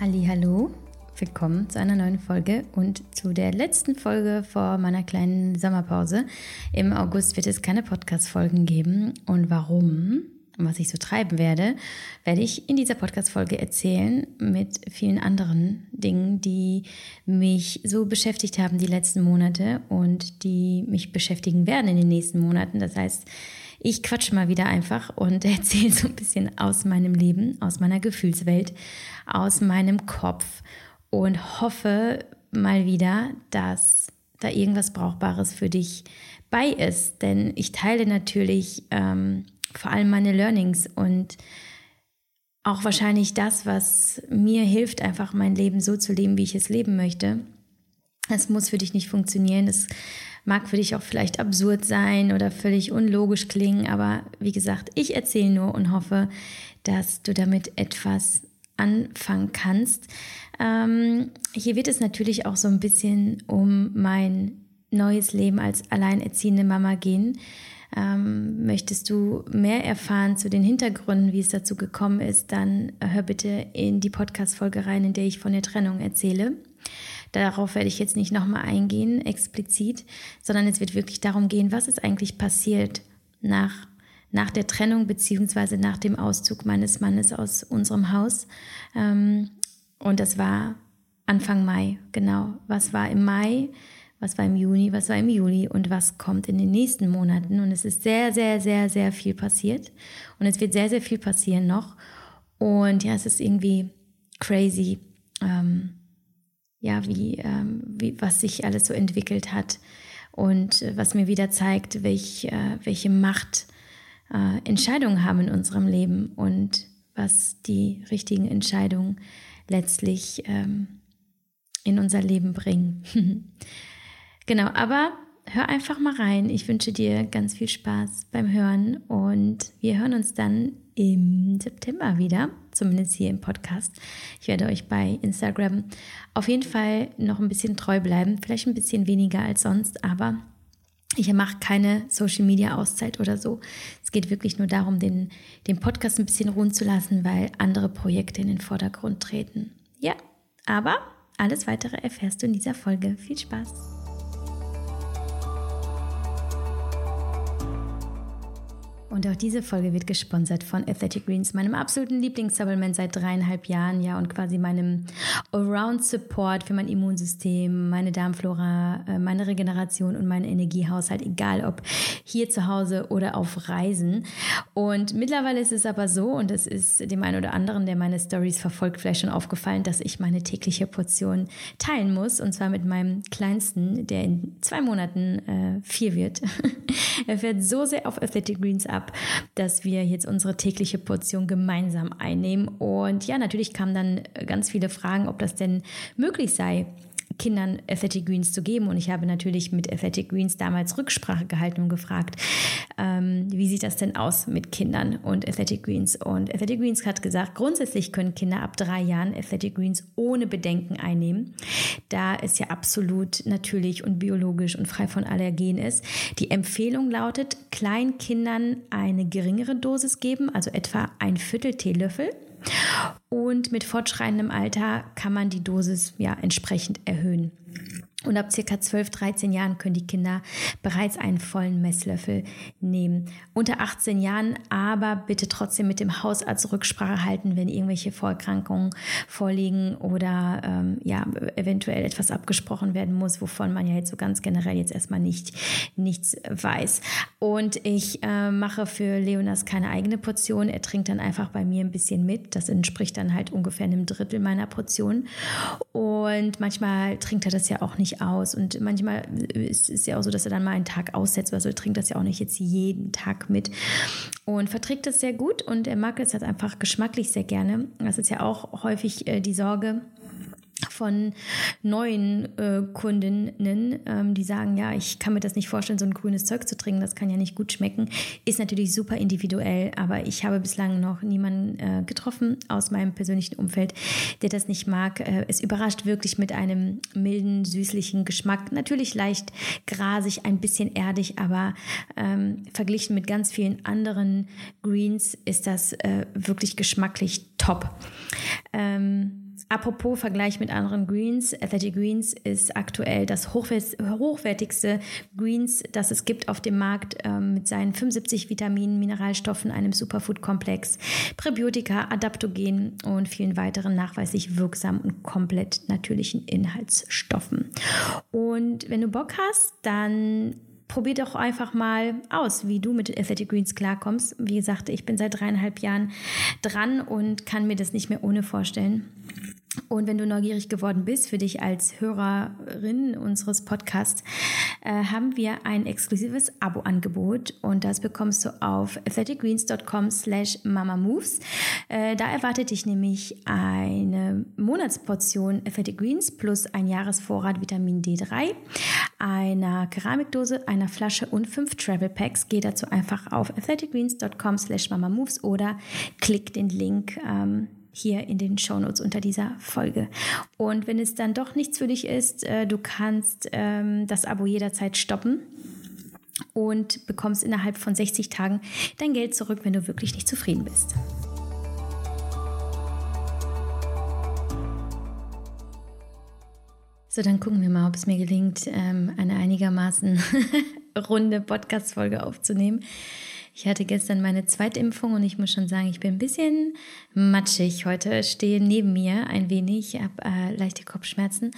Hallo, willkommen zu einer neuen Folge und zu der letzten Folge vor meiner kleinen Sommerpause. Im August wird es keine Podcast-Folgen geben. Und warum? Was ich so treiben werde, werde ich in dieser Podcast-Folge erzählen mit vielen anderen Dingen, die mich so beschäftigt haben die letzten Monate und die mich beschäftigen werden in den nächsten Monaten. Das heißt, ich quatsche mal wieder einfach und erzähle so ein bisschen aus meinem Leben, aus meiner Gefühlswelt, aus meinem Kopf und hoffe mal wieder, dass da irgendwas Brauchbares für dich bei ist. Denn ich teile natürlich ähm, vor allem meine Learnings und auch wahrscheinlich das, was mir hilft, einfach mein Leben so zu leben, wie ich es leben möchte. Es muss für dich nicht funktionieren. Es mag für dich auch vielleicht absurd sein oder völlig unlogisch klingen. Aber wie gesagt, ich erzähle nur und hoffe, dass du damit etwas anfangen kannst. Ähm, hier wird es natürlich auch so ein bisschen um mein neues Leben als alleinerziehende Mama gehen. Ähm, möchtest du mehr erfahren zu den Hintergründen, wie es dazu gekommen ist, dann hör bitte in die Podcast-Folge rein, in der ich von der Trennung erzähle. Darauf werde ich jetzt nicht nochmal eingehen, explizit, sondern es wird wirklich darum gehen, was ist eigentlich passiert nach, nach der Trennung beziehungsweise nach dem Auszug meines Mannes aus unserem Haus. Ähm, und das war Anfang Mai, genau. Was war im Mai? was war im Juni, was war im Juli und was kommt in den nächsten Monaten. Und es ist sehr, sehr, sehr, sehr viel passiert. Und es wird sehr, sehr viel passieren noch. Und ja, es ist irgendwie crazy, ähm, ja, wie, ähm, wie, was sich alles so entwickelt hat. Und äh, was mir wieder zeigt, welch, äh, welche Macht äh, Entscheidungen haben in unserem Leben und was die richtigen Entscheidungen letztlich ähm, in unser Leben bringen. Genau, aber hör einfach mal rein. Ich wünsche dir ganz viel Spaß beim Hören und wir hören uns dann im September wieder, zumindest hier im Podcast. Ich werde euch bei Instagram auf jeden Fall noch ein bisschen treu bleiben, vielleicht ein bisschen weniger als sonst, aber ich mache keine Social Media Auszeit oder so. Es geht wirklich nur darum, den, den Podcast ein bisschen ruhen zu lassen, weil andere Projekte in den Vordergrund treten. Ja, aber alles weitere erfährst du in dieser Folge. Viel Spaß! Und auch diese Folge wird gesponsert von Athletic Greens, meinem absoluten Lieblingssupplement seit dreieinhalb Jahren, ja, und quasi meinem Allround-Support für mein Immunsystem, meine Darmflora, äh, meine Regeneration und meinen Energiehaushalt, egal ob hier zu Hause oder auf Reisen. Und mittlerweile ist es aber so, und es ist dem einen oder anderen, der meine Stories verfolgt, vielleicht schon aufgefallen, dass ich meine tägliche Portion teilen muss, und zwar mit meinem Kleinsten, der in zwei Monaten äh, vier wird. er fährt so sehr auf Athletic Greens ab, dass wir jetzt unsere tägliche Portion gemeinsam einnehmen. Und ja, natürlich kamen dann ganz viele Fragen, ob das denn möglich sei, Kindern Athletic Greens zu geben. Und ich habe natürlich mit Athletic Greens damals Rücksprache gehalten und gefragt, ähm, wie sieht das denn aus mit Kindern und Athletic Greens? Und Athletic Greens hat gesagt, grundsätzlich können Kinder ab drei Jahren Athletic Greens ohne Bedenken einnehmen, da es ja absolut natürlich und biologisch und frei von Allergen ist. Die Empfehlung lautet, Kleinkindern eine geringere Dosis geben, also etwa ein Viertel Teelöffel und mit fortschreitendem Alter kann man die Dosis ja entsprechend erhöhen. Und ab circa 12, 13 Jahren können die Kinder bereits einen vollen Messlöffel nehmen. Unter 18 Jahren aber bitte trotzdem mit dem Hausarzt Rücksprache halten, wenn irgendwelche Vorerkrankungen vorliegen oder ähm, ja eventuell etwas abgesprochen werden muss, wovon man ja jetzt so ganz generell jetzt erstmal nicht nichts weiß. Und ich äh, mache für Leonas keine eigene Portion. Er trinkt dann einfach bei mir ein bisschen mit. Das entspricht dann halt ungefähr einem Drittel meiner Portion. Und manchmal trinkt er das ja auch nicht aus. Und manchmal ist es ja auch so, dass er dann mal einen Tag aussetzt, also er trinkt das ja auch nicht jetzt jeden Tag mit. Und verträgt das sehr gut und er mag es halt einfach geschmacklich sehr gerne. Das ist ja auch häufig äh, die Sorge, von neuen äh, Kundinnen, ähm, die sagen, ja, ich kann mir das nicht vorstellen, so ein grünes Zeug zu trinken, das kann ja nicht gut schmecken, ist natürlich super individuell, aber ich habe bislang noch niemanden äh, getroffen aus meinem persönlichen Umfeld, der das nicht mag. Äh, es überrascht wirklich mit einem milden, süßlichen Geschmack, natürlich leicht grasig, ein bisschen erdig, aber ähm, verglichen mit ganz vielen anderen Greens ist das äh, wirklich geschmacklich top. Ähm, apropos Vergleich mit anderen Greens, Athletic Greens ist aktuell das hochwertigste Greens, das es gibt auf dem Markt ähm, mit seinen 75 Vitaminen, Mineralstoffen, einem Superfood-Komplex, Präbiotika, Adaptogen und vielen weiteren nachweislich wirksamen und komplett natürlichen Inhaltsstoffen. Und wenn du Bock hast, dann probier doch einfach mal aus, wie du mit Athletic Greens klarkommst. Wie gesagt, ich bin seit dreieinhalb Jahren dran und kann mir das nicht mehr ohne vorstellen. Und wenn du neugierig geworden bist, für dich als Hörerin unseres Podcasts, äh, haben wir ein exklusives Abo-Angebot und das bekommst du auf athleticgreens.com slash mamamoves. Äh, da erwartet dich nämlich eine Monatsportion Athletic Greens plus ein Jahresvorrat Vitamin D3, einer Keramikdose, einer Flasche und fünf Travel Packs. Geh dazu einfach auf athleticgreens.com slash mamamoves oder klick den Link ähm, hier in den Shownotes unter dieser Folge. Und wenn es dann doch nichts für dich ist, äh, du kannst ähm, das Abo jederzeit stoppen und bekommst innerhalb von 60 Tagen dein Geld zurück, wenn du wirklich nicht zufrieden bist. So, dann gucken wir mal, ob es mir gelingt, ähm, eine einigermaßen runde Podcast-Folge aufzunehmen. Ich hatte gestern meine zweite Impfung und ich muss schon sagen, ich bin ein bisschen matschig. Heute stehe neben mir ein wenig, habe äh, leichte Kopfschmerzen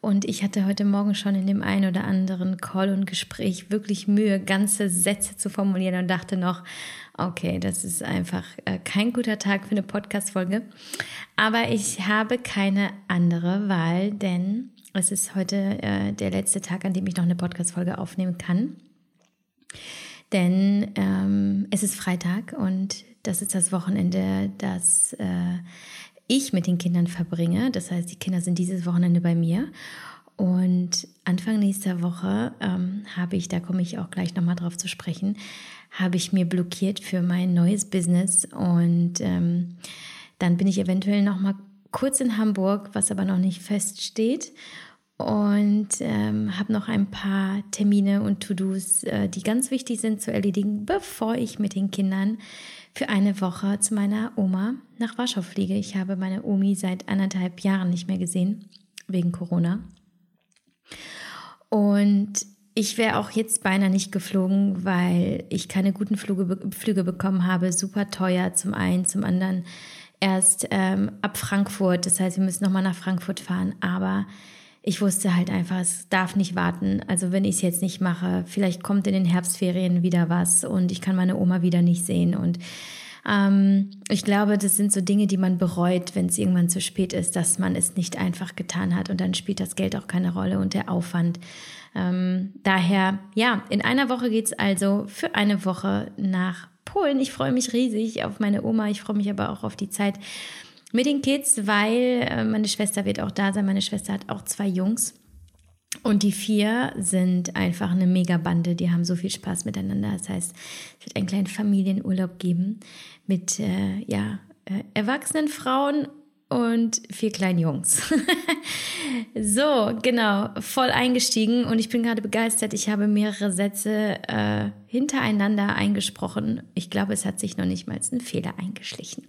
und ich hatte heute Morgen schon in dem einen oder anderen Call und Gespräch wirklich Mühe, ganze Sätze zu formulieren und dachte noch, okay, das ist einfach äh, kein guter Tag für eine Podcast-Folge. Aber ich habe keine andere Wahl, denn es ist heute äh, der letzte Tag, an dem ich noch eine Podcast-Folge aufnehmen kann denn ähm, es ist Freitag und das ist das Wochenende, das äh, ich mit den Kindern verbringe. Das heißt, die Kinder sind dieses Wochenende bei mir. Und Anfang nächster Woche ähm, habe ich, da komme ich auch gleich nochmal drauf zu sprechen, habe ich mir blockiert für mein neues Business. Und ähm, dann bin ich eventuell nochmal kurz in Hamburg, was aber noch nicht feststeht und ähm, habe noch ein paar Termine und To-Dos, äh, die ganz wichtig sind zu erledigen, bevor ich mit den Kindern für eine Woche zu meiner Oma nach Warschau fliege. Ich habe meine Omi seit anderthalb Jahren nicht mehr gesehen, wegen Corona. Und ich wäre auch jetzt beinahe nicht geflogen, weil ich keine guten Flüge, Flüge bekommen habe. Super teuer zum einen, zum anderen erst ähm, ab Frankfurt. Das heißt, wir müssen nochmal nach Frankfurt fahren. Aber ich wusste halt einfach, es darf nicht warten. Also wenn ich es jetzt nicht mache, vielleicht kommt in den Herbstferien wieder was und ich kann meine Oma wieder nicht sehen. Und ähm, ich glaube, das sind so Dinge, die man bereut, wenn es irgendwann zu spät ist, dass man es nicht einfach getan hat. Und dann spielt das Geld auch keine Rolle und der Aufwand. Ähm, daher, ja, in einer Woche geht es also für eine Woche nach Polen. Ich freue mich riesig auf meine Oma. Ich freue mich aber auch auf die Zeit mit den Kids, weil äh, meine Schwester wird auch da sein. Meine Schwester hat auch zwei Jungs. Und die vier sind einfach eine Mega-Bande. Die haben so viel Spaß miteinander. Das heißt, es wird einen kleinen Familienurlaub geben mit äh, ja, äh, erwachsenen Frauen und vier kleinen Jungs. so, genau, voll eingestiegen und ich bin gerade begeistert. Ich habe mehrere Sätze äh, hintereinander eingesprochen. Ich glaube, es hat sich noch nicht mal ein Fehler eingeschlichen.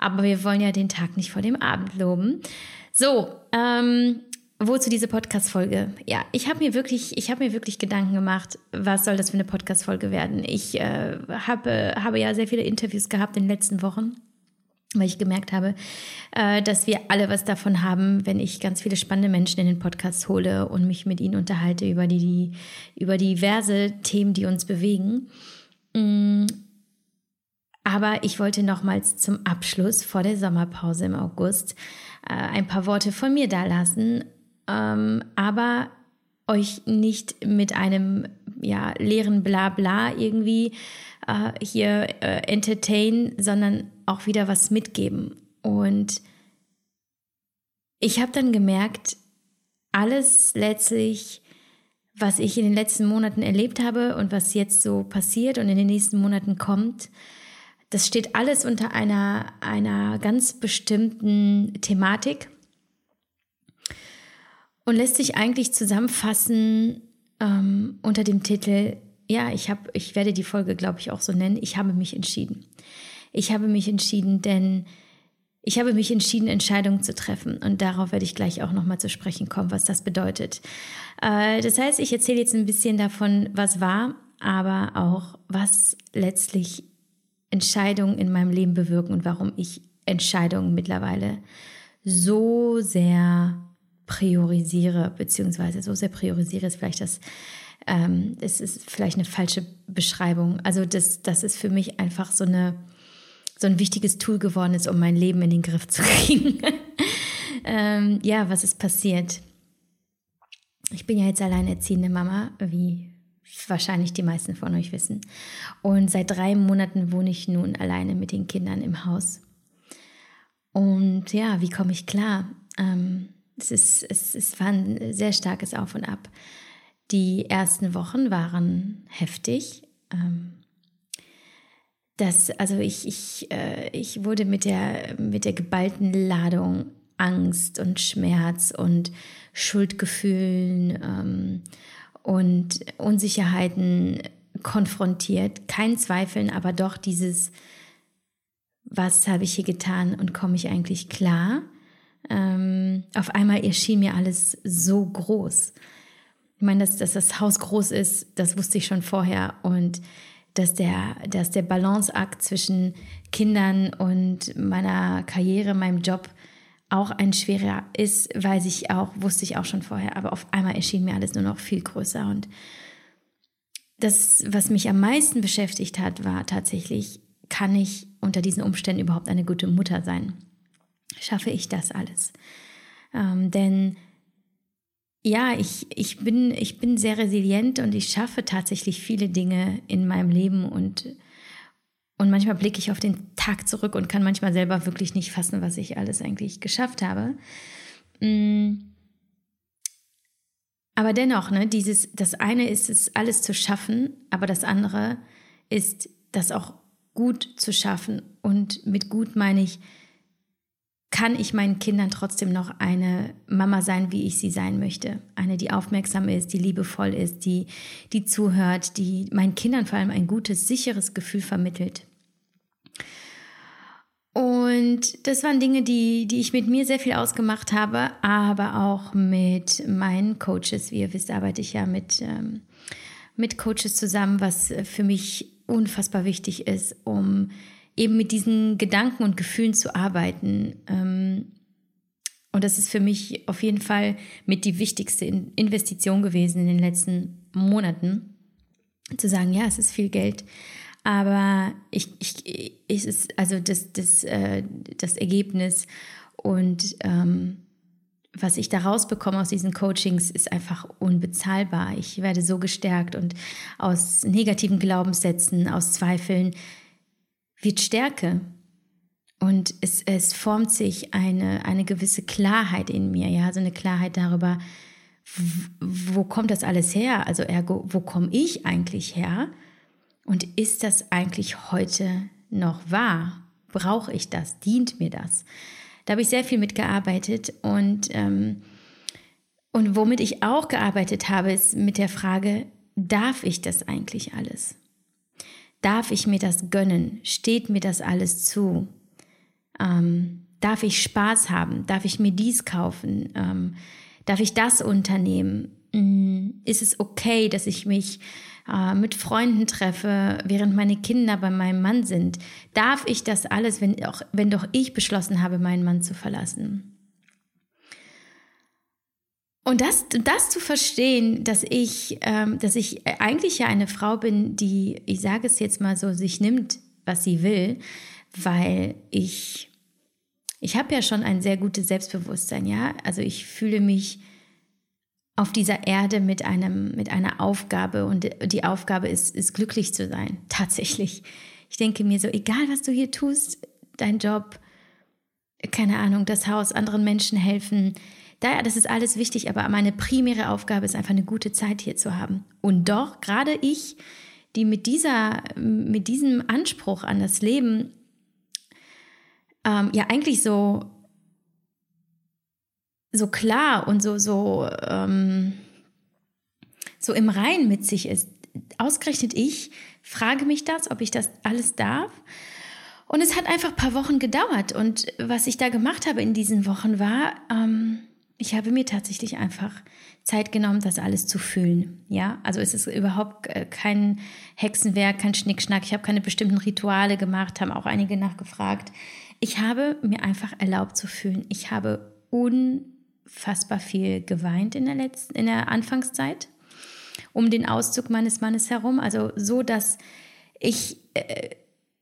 Aber wir wollen ja den Tag nicht vor dem Abend loben. So, ähm, Wozu diese Podcast-Folge? Ja, ich habe mir wirklich, ich habe mir wirklich Gedanken gemacht, was soll das für eine Podcast-Folge werden? Ich äh, habe, habe ja sehr viele Interviews gehabt in den letzten Wochen, weil ich gemerkt habe, äh, dass wir alle was davon haben, wenn ich ganz viele spannende Menschen in den Podcast hole und mich mit ihnen unterhalte über die, die über diverse Themen, die uns bewegen. Aber ich wollte nochmals zum Abschluss vor der Sommerpause im August äh, ein paar Worte von mir dalassen, ähm, aber euch nicht mit einem ja, leeren Blabla irgendwie äh, hier äh, entertain, sondern auch wieder was mitgeben. Und ich habe dann gemerkt, alles letztlich, was ich in den letzten Monaten erlebt habe und was jetzt so passiert und in den nächsten Monaten kommt, das steht alles unter einer, einer ganz bestimmten Thematik und lässt sich eigentlich zusammenfassen ähm, unter dem Titel, ja, ich, hab, ich werde die Folge, glaube ich, auch so nennen, ich habe mich entschieden. Ich habe mich entschieden, denn ich habe mich entschieden, Entscheidungen zu treffen. Und darauf werde ich gleich auch nochmal zu sprechen kommen, was das bedeutet. Äh, das heißt, ich erzähle jetzt ein bisschen davon, was war, aber auch, was letztlich Entscheidungen in meinem Leben bewirken und warum ich Entscheidungen mittlerweile so sehr priorisiere, beziehungsweise so sehr priorisiere, ist vielleicht das, ähm, es ist vielleicht eine falsche Beschreibung. Also das, das ist für mich einfach so eine so ein wichtiges Tool geworden ist, um mein Leben in den Griff zu kriegen. ähm, ja, was ist passiert? Ich bin ja jetzt alleinerziehende Mama, wie wahrscheinlich die meisten von euch wissen. Und seit drei Monaten wohne ich nun alleine mit den Kindern im Haus. Und ja, wie komme ich klar? Ähm, es, ist, es, es war ein sehr starkes Auf und Ab. Die ersten Wochen waren heftig. Ähm, das, also ich, ich, äh, ich wurde mit der, mit der geballten Ladung Angst und Schmerz und Schuldgefühlen ähm, und Unsicherheiten konfrontiert. Kein Zweifeln, aber doch dieses, was habe ich hier getan und komme ich eigentlich klar? Ähm, auf einmal erschien mir alles so groß. Ich meine, dass, dass das Haus groß ist, das wusste ich schon vorher und dass der, dass der Balanceakt zwischen Kindern und meiner Karriere, meinem Job auch ein schwerer ist, weiß ich auch, wusste ich auch schon vorher, aber auf einmal erschien mir alles nur noch viel größer. Und das, was mich am meisten beschäftigt hat, war tatsächlich, kann ich unter diesen Umständen überhaupt eine gute Mutter sein? Schaffe ich das alles? Ähm, denn ja, ich, ich, bin, ich bin sehr resilient und ich schaffe tatsächlich viele Dinge in meinem Leben und, und manchmal blicke ich auf den Tag zurück und kann manchmal selber wirklich nicht fassen, was ich alles eigentlich geschafft habe. Mm. Aber dennoch, ne, dieses, das eine ist es, alles zu schaffen, aber das andere ist, das auch gut zu schaffen. Und mit gut meine ich, kann ich meinen Kindern trotzdem noch eine Mama sein, wie ich sie sein möchte. Eine, die aufmerksam ist, die liebevoll ist, die, die zuhört, die meinen Kindern vor allem ein gutes, sicheres Gefühl vermittelt. Und das waren Dinge, die, die ich mit mir sehr viel ausgemacht habe, aber auch mit meinen Coaches. Wie ihr wisst, arbeite ich ja mit, ähm, mit Coaches zusammen, was für mich unfassbar wichtig ist, um eben mit diesen Gedanken und Gefühlen zu arbeiten. Ähm, und das ist für mich auf jeden Fall mit die wichtigste Investition gewesen in den letzten Monaten. Zu sagen, ja, es ist viel Geld, aber ich, ich, ich ist also das, das, äh, das Ergebnis und ähm, was ich da rausbekomme aus diesen Coachings, ist einfach unbezahlbar. Ich werde so gestärkt und aus negativen Glaubenssätzen, aus Zweifeln wird Stärke. Und es, es formt sich eine, eine gewisse Klarheit in mir, ja, so eine Klarheit darüber, wo kommt das alles her? Also ergo, wo komme ich eigentlich her? Und ist das eigentlich heute noch wahr? Brauche ich das? Dient mir das? Da habe ich sehr viel mitgearbeitet und, ähm, und womit ich auch gearbeitet habe, ist mit der Frage, darf ich das eigentlich alles? Darf ich mir das gönnen? Steht mir das alles zu? Ähm, darf ich Spaß haben? Darf ich mir dies kaufen? Ähm, darf ich das unternehmen? Mm, ist es okay, dass ich mich äh, mit Freunden treffe, während meine Kinder bei meinem Mann sind? Darf ich das alles, wenn, auch, wenn doch ich beschlossen habe, meinen Mann zu verlassen? Und das, das zu verstehen, dass ich, ähm, dass ich eigentlich ja eine Frau bin, die, ich sage es jetzt mal so, sich nimmt, was sie will, weil ich, ich habe ja schon ein sehr gutes Selbstbewusstsein, ja. Also ich fühle mich auf dieser Erde mit einem, mit einer Aufgabe und die Aufgabe ist, ist glücklich zu sein, tatsächlich. Ich denke mir so, egal was du hier tust, dein Job, keine Ahnung, das Haus, anderen Menschen helfen, Daher, das ist alles wichtig, aber meine primäre Aufgabe ist einfach eine gute Zeit hier zu haben. Und doch, gerade ich, die mit dieser, mit diesem Anspruch an das Leben ähm, ja eigentlich so, so klar und so, so, ähm, so im Rein mit sich ist. Ausgerechnet ich frage mich das, ob ich das alles darf. Und es hat einfach ein paar Wochen gedauert. Und was ich da gemacht habe in diesen Wochen war, ähm, ich habe mir tatsächlich einfach Zeit genommen, das alles zu fühlen. Ja, also es ist überhaupt äh, kein Hexenwerk, kein Schnickschnack. Ich habe keine bestimmten Rituale gemacht, haben auch einige nachgefragt. Ich habe mir einfach erlaubt zu fühlen. Ich habe unfassbar viel geweint in der letzten, in der Anfangszeit um den Auszug meines Mannes herum. Also so, dass ich äh,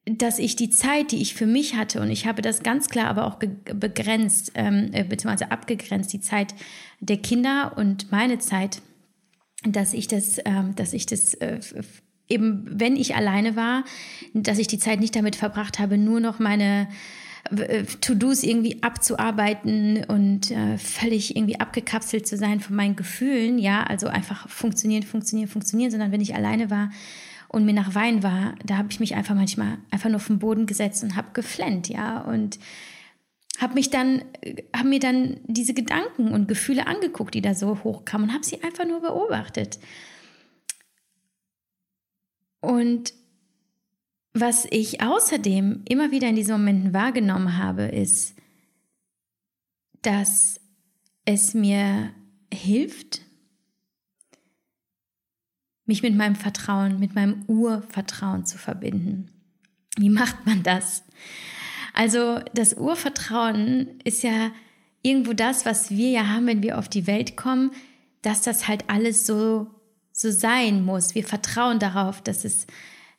dass ich die Zeit, die ich für mich hatte, und ich habe das ganz klar aber auch begrenzt, ähm, äh, beziehungsweise abgegrenzt, die Zeit der Kinder und meine Zeit, dass ich das, ähm, dass ich das äh, eben, wenn ich alleine war, dass ich die Zeit nicht damit verbracht habe, nur noch meine äh, To-Dos irgendwie abzuarbeiten und äh, völlig irgendwie abgekapselt zu sein von meinen Gefühlen, ja, also einfach funktionieren, funktionieren, funktionieren, sondern wenn ich alleine war, und mir nach Wein war, da habe ich mich einfach manchmal einfach nur auf den Boden gesetzt und habe geflennt, ja, und habe mich dann, habe mir dann diese Gedanken und Gefühle angeguckt, die da so hochkamen und habe sie einfach nur beobachtet. Und was ich außerdem immer wieder in diesen Momenten wahrgenommen habe, ist, dass es mir hilft, mich mit meinem Vertrauen, mit meinem Urvertrauen zu verbinden. Wie macht man das? Also das Urvertrauen ist ja irgendwo das, was wir ja haben, wenn wir auf die Welt kommen, dass das halt alles so, so sein muss. Wir vertrauen darauf, dass es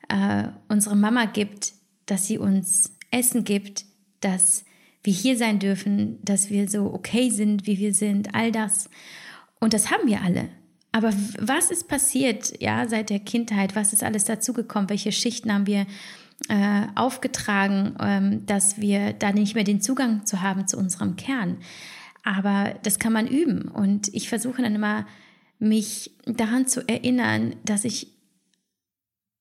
äh, unsere Mama gibt, dass sie uns Essen gibt, dass wir hier sein dürfen, dass wir so okay sind, wie wir sind, all das. Und das haben wir alle. Aber was ist passiert, ja, seit der Kindheit? Was ist alles dazugekommen? Welche Schichten haben wir äh, aufgetragen, ähm, dass wir da nicht mehr den Zugang zu haben zu unserem Kern? Aber das kann man üben. Und ich versuche dann immer, mich daran zu erinnern, dass ich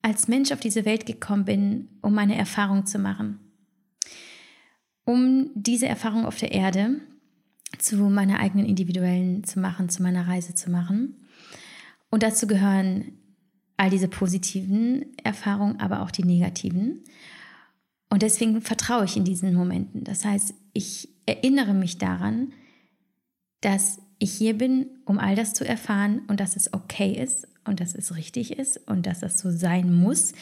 als Mensch auf diese Welt gekommen bin, um meine Erfahrung zu machen. Um diese Erfahrung auf der Erde zu meiner eigenen individuellen zu machen, zu meiner Reise zu machen. Und dazu gehören all diese positiven Erfahrungen, aber auch die negativen. Und deswegen vertraue ich in diesen Momenten. Das heißt, ich erinnere mich daran, dass ich hier bin, um all das zu erfahren und dass es okay ist und dass es richtig ist und dass das so sein muss,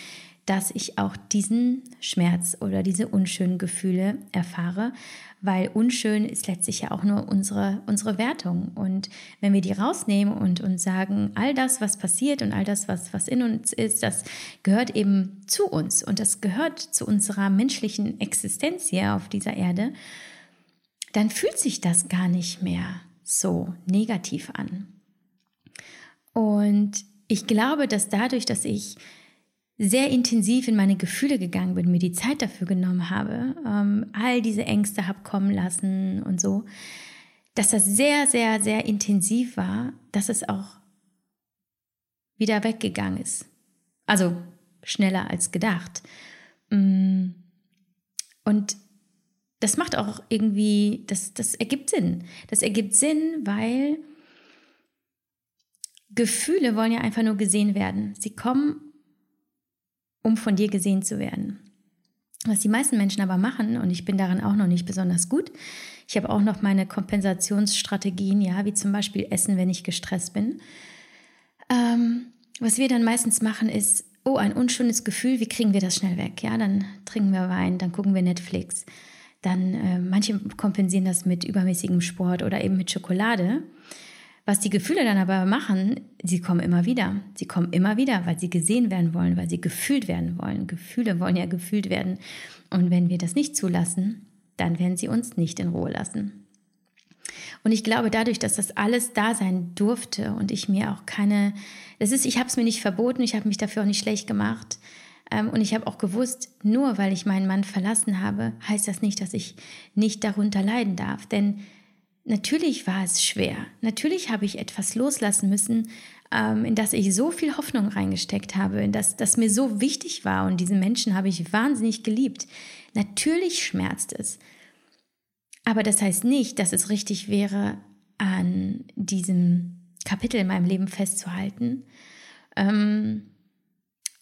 dass ich auch diesen Schmerz oder diese unschönen Gefühle erfahre, weil unschön ist letztlich ja auch nur unsere, unsere Wertung. Und wenn wir die rausnehmen und uns sagen, all das, was passiert und all das, was, was in uns ist, das gehört eben zu uns und das gehört zu unserer menschlichen Existenz hier auf dieser Erde, dann fühlt sich das gar nicht mehr so negativ an. Und ich glaube, dass dadurch, dass ich sehr intensiv in meine Gefühle gegangen bin, mir die Zeit dafür genommen habe, ähm, all diese Ängste habe kommen lassen und so, dass das sehr, sehr, sehr intensiv war, dass es auch wieder weggegangen ist. Also schneller als gedacht. Mm. Und das macht auch irgendwie, das, das ergibt Sinn. Das ergibt Sinn, weil Gefühle wollen ja einfach nur gesehen werden. Sie kommen um von dir gesehen zu werden. Was die meisten Menschen aber machen, und ich bin daran auch noch nicht besonders gut, ich habe auch noch meine Kompensationsstrategien, ja, wie zum Beispiel Essen, wenn ich gestresst bin. Ähm, was wir dann meistens machen, ist, oh, ein unschönes Gefühl, wie kriegen wir das schnell weg? Ja, dann trinken wir Wein, dann gucken wir Netflix. Dann, äh, manche kompensieren das mit übermäßigem Sport oder eben mit Schokolade. Was die Gefühle dann aber machen, sie kommen immer wieder. Sie kommen immer wieder, weil sie gesehen werden wollen, weil sie gefühlt werden wollen. Gefühle wollen ja gefühlt werden. Und wenn wir das nicht zulassen, dann werden sie uns nicht in Ruhe lassen. Und ich glaube, dadurch, dass das alles da sein durfte und ich mir auch keine, das ist, ich habe es mir nicht verboten, ich habe mich dafür auch nicht schlecht gemacht. Ähm, und ich habe auch gewusst, nur weil ich meinen Mann verlassen habe, heißt das nicht, dass ich nicht darunter leiden darf. Denn Natürlich war es schwer. Natürlich habe ich etwas loslassen müssen, ähm, in das ich so viel Hoffnung reingesteckt habe, in das, das mir so wichtig war. Und diesen Menschen habe ich wahnsinnig geliebt. Natürlich schmerzt es. Aber das heißt nicht, dass es richtig wäre, an diesem Kapitel in meinem Leben festzuhalten. Ähm,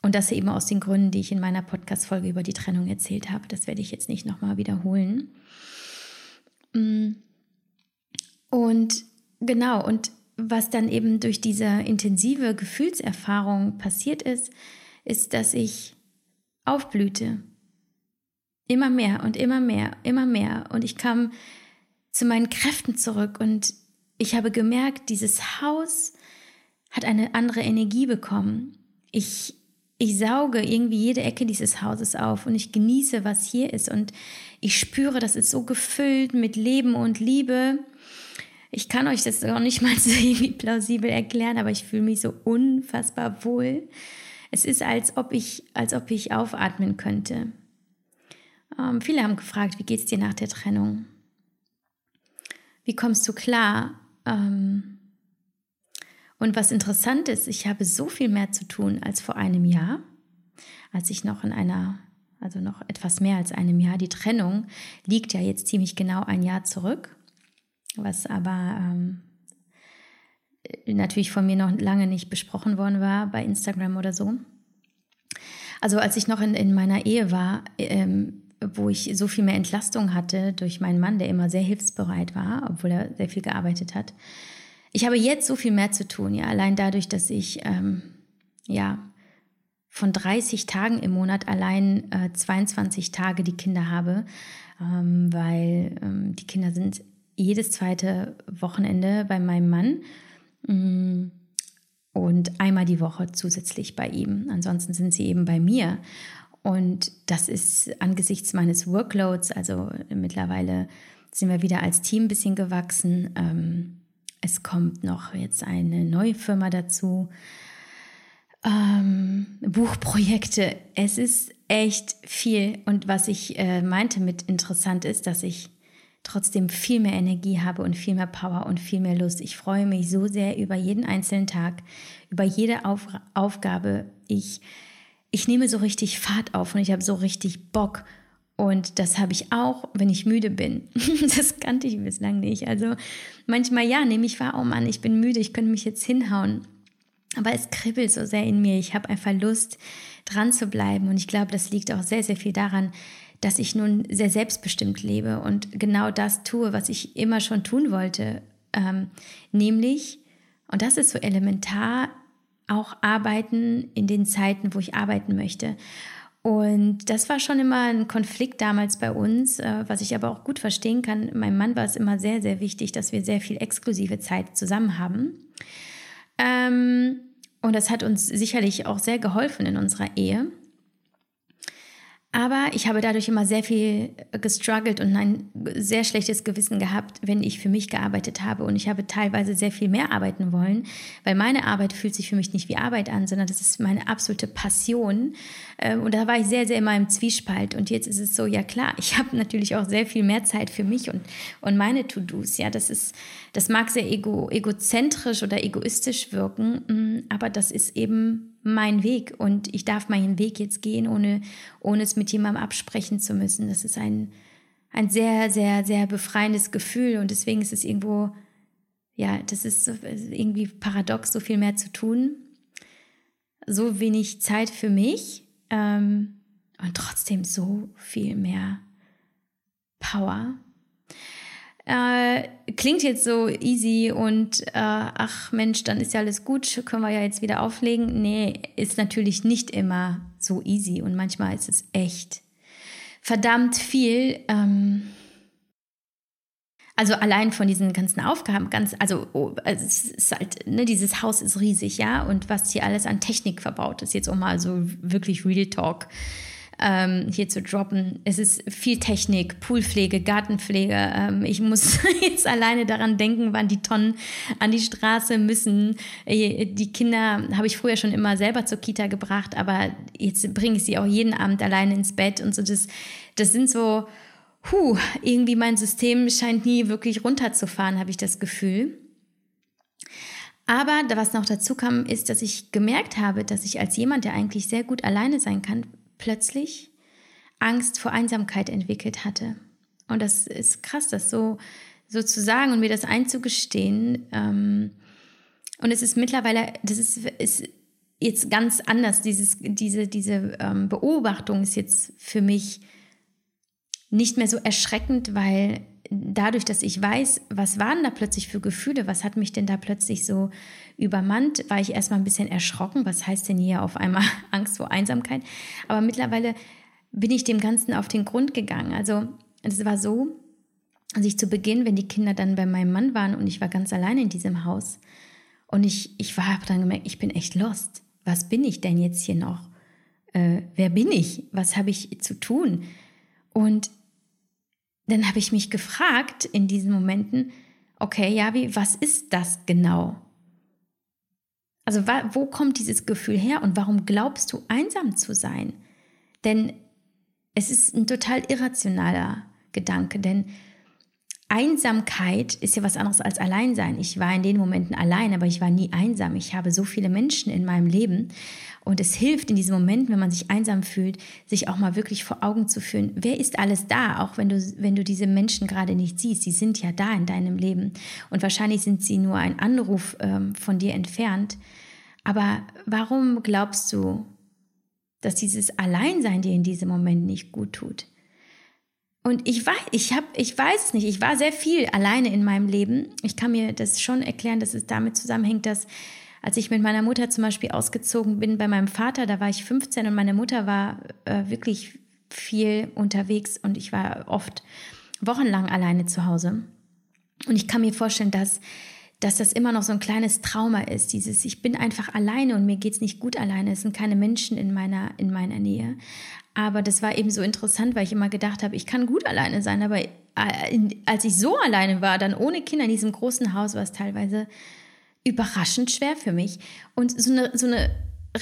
und Und das eben aus den Gründen, die ich in meiner Podcast-Folge über die Trennung erzählt habe. Das werde ich jetzt nicht nochmal wiederholen. Und genau, und was dann eben durch diese intensive Gefühlserfahrung passiert ist, ist, dass ich aufblühte. Immer mehr und immer mehr, immer mehr. Und ich kam zu meinen Kräften zurück und ich habe gemerkt, dieses Haus hat eine andere Energie bekommen. Ich, ich sauge irgendwie jede Ecke dieses Hauses auf und ich genieße, was hier ist. Und ich spüre, das ist so gefüllt mit Leben und Liebe. Ich kann euch das auch nicht mal so irgendwie plausibel erklären, aber ich fühle mich so unfassbar wohl. Es ist, als ob ich, als ob ich aufatmen könnte. Ähm, viele haben gefragt, wie geht es dir nach der Trennung? Wie kommst du klar? Ähm, und was interessant ist, ich habe so viel mehr zu tun als vor einem Jahr, als ich noch in einer, also noch etwas mehr als einem Jahr, die Trennung liegt ja jetzt ziemlich genau ein Jahr zurück, was aber ähm, natürlich von mir noch lange nicht besprochen worden war bei Instagram oder so. Also als ich noch in, in meiner Ehe war, ähm, wo ich so viel mehr Entlastung hatte durch meinen Mann, der immer sehr hilfsbereit war, obwohl er sehr viel gearbeitet hat. Ich habe jetzt so viel mehr zu tun, ja, allein dadurch, dass ich ähm, ja von 30 Tagen im Monat allein äh, 22 Tage die Kinder habe, ähm, weil ähm, die Kinder sind jedes zweite Wochenende bei meinem Mann. Mm, und einmal die Woche zusätzlich bei ihm. Ansonsten sind sie eben bei mir. Und das ist angesichts meines Workloads, also mittlerweile sind wir wieder als Team ein bisschen gewachsen. Ähm, es kommt noch jetzt eine neue Firma dazu. Ähm, Buchprojekte. Es ist echt viel. Und was ich äh, meinte mit interessant ist, dass ich trotzdem viel mehr Energie habe und viel mehr Power und viel mehr Lust. Ich freue mich so sehr über jeden einzelnen Tag, über jede Auf Aufgabe. Ich ich nehme so richtig Fahrt auf und ich habe so richtig Bock. Und das habe ich auch, wenn ich müde bin. das kannte ich bislang nicht. Also manchmal ja, nehme ich wahr, oh Mann, ich bin müde, ich könnte mich jetzt hinhauen. Aber es kribbelt so sehr in mir. Ich habe einfach Lust, dran zu bleiben. Und ich glaube, das liegt auch sehr, sehr viel daran, dass ich nun sehr selbstbestimmt lebe und genau das tue, was ich immer schon tun wollte. Ähm, nämlich, und das ist so elementar, auch arbeiten in den Zeiten, wo ich arbeiten möchte. Und das war schon immer ein Konflikt damals bei uns, äh, was ich aber auch gut verstehen kann. Meinem Mann war es immer sehr, sehr wichtig, dass wir sehr viel exklusive Zeit zusammen haben. Ähm, und das hat uns sicherlich auch sehr geholfen in unserer Ehe. Aber ich habe dadurch immer sehr viel gestruggelt und ein sehr schlechtes Gewissen gehabt, wenn ich für mich gearbeitet habe. Und ich habe teilweise sehr viel mehr arbeiten wollen, weil meine Arbeit fühlt sich für mich nicht wie Arbeit an, sondern das ist meine absolute Passion. Ähm, und da war ich sehr, sehr immer im Zwiespalt. Und jetzt ist es so, ja klar, ich habe natürlich auch sehr viel mehr Zeit für mich und, und meine To-Dos. Ja, das ist, das mag sehr ego, egozentrisch oder egoistisch wirken, mm, aber das ist eben mein Weg und ich darf meinen Weg jetzt gehen, ohne, ohne es mit jemandem absprechen zu müssen. Das ist ein, ein sehr, sehr, sehr befreiendes Gefühl und deswegen ist es irgendwo, ja, das ist irgendwie paradox, so viel mehr zu tun. So wenig Zeit für mich ähm, und trotzdem so viel mehr Power äh, klingt jetzt so easy und äh, ach Mensch, dann ist ja alles gut, können wir ja jetzt wieder auflegen. Nee, ist natürlich nicht immer so easy und manchmal ist es echt verdammt viel. Ähm, also allein von diesen ganzen Aufgaben, ganz, also, oh, also es ist halt, ne, dieses Haus ist riesig, ja, und was hier alles an Technik verbaut ist, jetzt auch mal so wirklich Real Talk ähm, hier zu droppen. Es ist viel Technik, Poolpflege, Gartenpflege. Ähm, ich muss jetzt alleine daran denken, wann die Tonnen an die Straße müssen. Äh, die Kinder habe ich früher schon immer selber zur Kita gebracht, aber jetzt bringe ich sie auch jeden Abend alleine ins Bett und so. Das, das sind so, huh, irgendwie mein System scheint nie wirklich runterzufahren, habe ich das Gefühl. Aber was noch dazu kam, ist, dass ich gemerkt habe, dass ich als jemand, der eigentlich sehr gut alleine sein kann, plötzlich Angst vor Einsamkeit entwickelt hatte. Und das ist krass, das so, so zu sagen und mir das einzugestehen. Ähm, und es ist mittlerweile, das ist, ist jetzt ganz anders. Dieses, diese diese ähm, Beobachtung ist jetzt für mich nicht mehr so erschreckend, weil dadurch, dass ich weiß, was waren da plötzlich für Gefühle, was hat mich denn da plötzlich so übermannt, war ich erstmal ein bisschen erschrocken. Was heißt denn hier auf einmal Angst vor Einsamkeit? Aber mittlerweile bin ich dem Ganzen auf den Grund gegangen. Also es war so, als ich zu Beginn, wenn die Kinder dann bei meinem Mann waren und ich war ganz alleine in diesem Haus und ich, ich habe dann gemerkt, ich bin echt lost. Was bin ich denn jetzt hier noch? Äh, wer bin ich? Was habe ich zu tun? Und dann habe ich mich gefragt in diesen Momenten, okay, Javi, was ist das genau? Also wo kommt dieses Gefühl her und warum glaubst du einsam zu sein? Denn es ist ein total irrationaler Gedanke, denn Einsamkeit ist ja was anderes als Alleinsein. Ich war in den Momenten allein, aber ich war nie einsam. Ich habe so viele Menschen in meinem Leben und es hilft in diesen Momenten, wenn man sich einsam fühlt, sich auch mal wirklich vor Augen zu führen, wer ist alles da, auch wenn du, wenn du diese Menschen gerade nicht siehst. Sie sind ja da in deinem Leben und wahrscheinlich sind sie nur ein Anruf ähm, von dir entfernt. Aber warum glaubst du, dass dieses Alleinsein dir in diesem Moment nicht gut tut. Und ich weiß, ich habe, ich weiß es nicht. Ich war sehr viel alleine in meinem Leben. Ich kann mir das schon erklären, dass es damit zusammenhängt, dass als ich mit meiner Mutter zum Beispiel ausgezogen bin bei meinem Vater, da war ich 15 und meine Mutter war äh, wirklich viel unterwegs und ich war oft wochenlang alleine zu Hause. Und ich kann mir vorstellen, dass dass das immer noch so ein kleines Trauma ist. Dieses, ich bin einfach alleine und mir geht es nicht gut alleine. Es sind keine Menschen in meiner, in meiner Nähe. Aber das war eben so interessant, weil ich immer gedacht habe, ich kann gut alleine sein. Aber äh, als ich so alleine war, dann ohne Kinder in diesem großen Haus, war es teilweise überraschend schwer für mich. Und so eine, so eine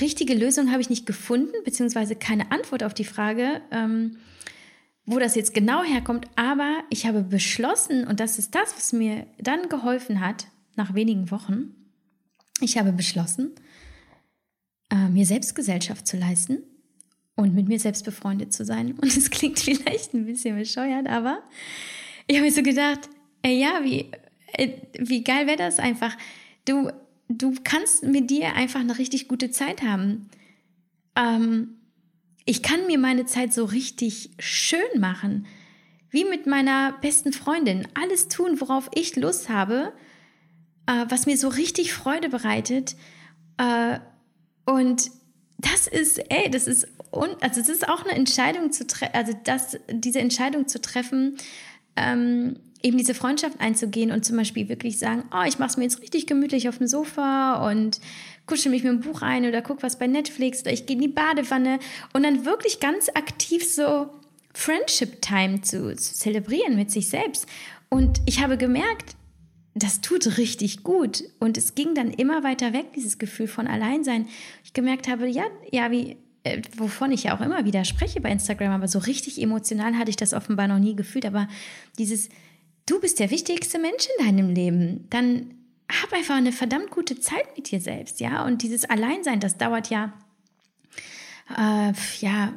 richtige Lösung habe ich nicht gefunden, beziehungsweise keine Antwort auf die Frage, ähm, wo das jetzt genau herkommt. Aber ich habe beschlossen, und das ist das, was mir dann geholfen hat, nach wenigen Wochen, ich habe beschlossen, äh, mir selbst Gesellschaft zu leisten und mit mir selbst befreundet zu sein. Und es klingt vielleicht ein bisschen bescheuert, aber ich habe mir so gedacht, ey, ja, wie, äh, wie geil wäre das einfach. Du, du kannst mit dir einfach eine richtig gute Zeit haben. Ähm, ich kann mir meine Zeit so richtig schön machen. Wie mit meiner besten Freundin. Alles tun, worauf ich Lust habe äh, was mir so richtig Freude bereitet. Äh, und das ist, ey, das ist, un also es ist auch eine Entscheidung zu treffen, also das, diese Entscheidung zu treffen, ähm, eben diese Freundschaft einzugehen und zum Beispiel wirklich sagen, oh, ich mache es mir jetzt richtig gemütlich auf dem Sofa und kuschel mich mit dem Buch ein oder guck was bei Netflix oder ich gehe in die Badewanne und dann wirklich ganz aktiv so Friendship Time zu, zu zelebrieren mit sich selbst. Und ich habe gemerkt, das tut richtig gut. Und es ging dann immer weiter weg, dieses Gefühl von Alleinsein. Ich gemerkt habe, ja, ja, wie, äh, wovon ich ja auch immer wieder spreche bei Instagram, aber so richtig emotional hatte ich das offenbar noch nie gefühlt. Aber dieses, du bist der wichtigste Mensch in deinem Leben, dann hab einfach eine verdammt gute Zeit mit dir selbst, ja. Und dieses Alleinsein, das dauert ja, äh, ja,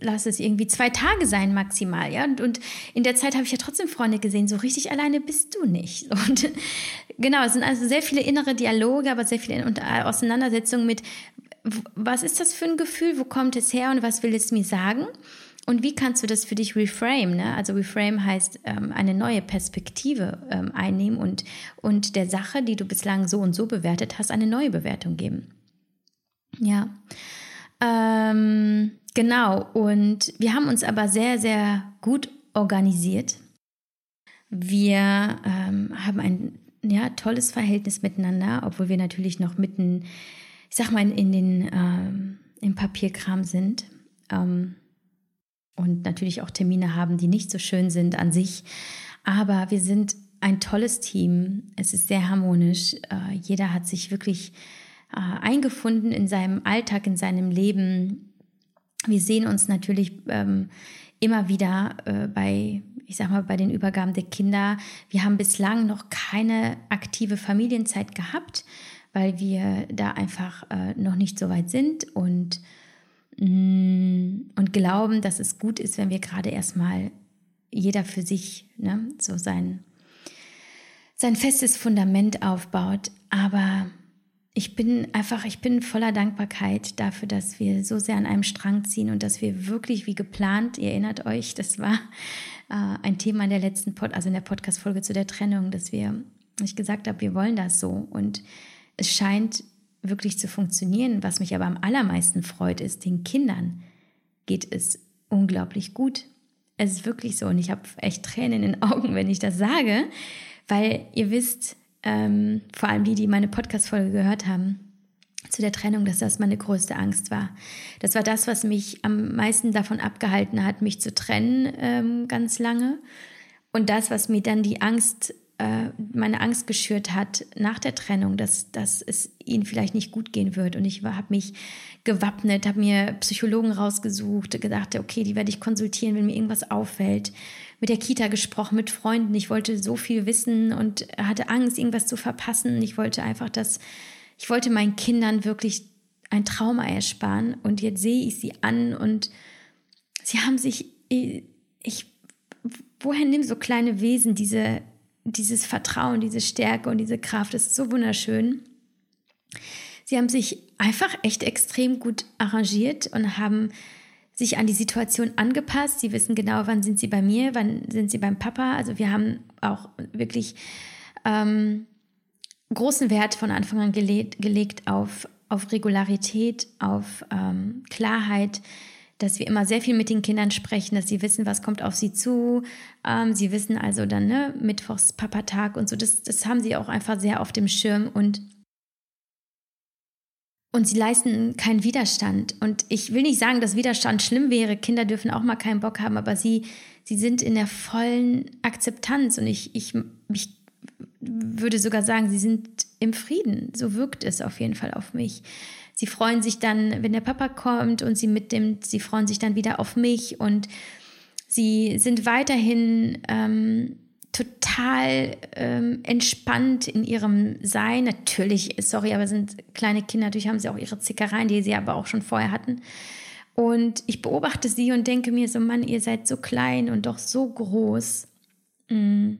lass es irgendwie zwei Tage sein maximal, ja. Und, und in der Zeit habe ich ja trotzdem Freunde gesehen. So richtig alleine bist du nicht. Und genau, es sind also sehr viele innere Dialoge, aber sehr viele Auseinandersetzungen mit, was ist das für ein Gefühl, wo kommt es her und was will es mir sagen? Und wie kannst du das für dich reframe? Ne? Also reframe heißt ähm, eine neue Perspektive ähm, einnehmen und, und der Sache, die du bislang so und so bewertet hast, eine neue Bewertung geben. Ja. Ähm, genau, und wir haben uns aber sehr, sehr gut organisiert. Wir ähm, haben ein ja, tolles Verhältnis miteinander, obwohl wir natürlich noch mitten, ich sag mal, in den ähm, im Papierkram sind. Ähm, und natürlich auch Termine haben, die nicht so schön sind an sich. Aber wir sind ein tolles Team. Es ist sehr harmonisch. Äh, jeder hat sich wirklich äh, eingefunden in seinem Alltag, in seinem Leben. Wir sehen uns natürlich ähm, immer wieder äh, bei, ich sag mal, bei den Übergaben der Kinder. Wir haben bislang noch keine aktive Familienzeit gehabt, weil wir da einfach noch nicht so weit sind und, und glauben, dass es gut ist, wenn wir gerade erstmal jeder für sich ne, so sein, sein festes Fundament aufbaut. Aber ich bin einfach, ich bin voller Dankbarkeit dafür, dass wir so sehr an einem Strang ziehen und dass wir wirklich wie geplant, ihr erinnert euch, das war äh, ein Thema in der letzten Pod, also in der Podcast-Folge zu der Trennung, dass wir, ich gesagt habe, wir wollen das so. Und es scheint wirklich zu funktionieren. Was mich aber am allermeisten freut, ist, den Kindern geht es unglaublich gut. Es ist wirklich so und ich habe echt Tränen in den Augen, wenn ich das sage, weil ihr wisst, ähm, vor allem die, die meine Podcast-Folge gehört haben, zu der Trennung, dass das meine größte Angst war. Das war das, was mich am meisten davon abgehalten hat, mich zu trennen, ähm, ganz lange. Und das, was mir dann die Angst, äh, meine Angst geschürt hat nach der Trennung, dass, dass es ihnen vielleicht nicht gut gehen wird. Und ich habe mich gewappnet, habe mir Psychologen rausgesucht, gedacht, okay, die werde ich konsultieren, wenn mir irgendwas auffällt mit der Kita gesprochen, mit Freunden. Ich wollte so viel wissen und hatte Angst, irgendwas zu verpassen. Ich wollte einfach, dass ich wollte meinen Kindern wirklich ein Trauma ersparen. Und jetzt sehe ich sie an und sie haben sich, ich, woher nehmen so kleine Wesen diese, dieses Vertrauen, diese Stärke und diese Kraft? Ist so wunderschön. Sie haben sich einfach echt extrem gut arrangiert und haben sich an die Situation angepasst. Sie wissen genau, wann sind sie bei mir, wann sind sie beim Papa. Also wir haben auch wirklich ähm, großen Wert von Anfang an gelegt, gelegt auf, auf Regularität, auf ähm, Klarheit, dass wir immer sehr viel mit den Kindern sprechen, dass sie wissen, was kommt auf sie zu. Ähm, sie wissen also dann, ne, Mittwochs Papatag und so, das, das haben sie auch einfach sehr auf dem Schirm und und sie leisten keinen Widerstand. Und ich will nicht sagen, dass Widerstand schlimm wäre. Kinder dürfen auch mal keinen Bock haben, aber sie, sie sind in der vollen Akzeptanz. Und ich, ich, ich würde sogar sagen, sie sind im Frieden. So wirkt es auf jeden Fall auf mich. Sie freuen sich dann, wenn der Papa kommt und sie mitnimmt, sie freuen sich dann wieder auf mich und sie sind weiterhin ähm, total ähm, entspannt in ihrem Sein. Natürlich, sorry, aber sind kleine Kinder, natürlich haben sie auch ihre Zickereien, die sie aber auch schon vorher hatten. Und ich beobachte sie und denke mir so, Mann, ihr seid so klein und doch so groß. Mm.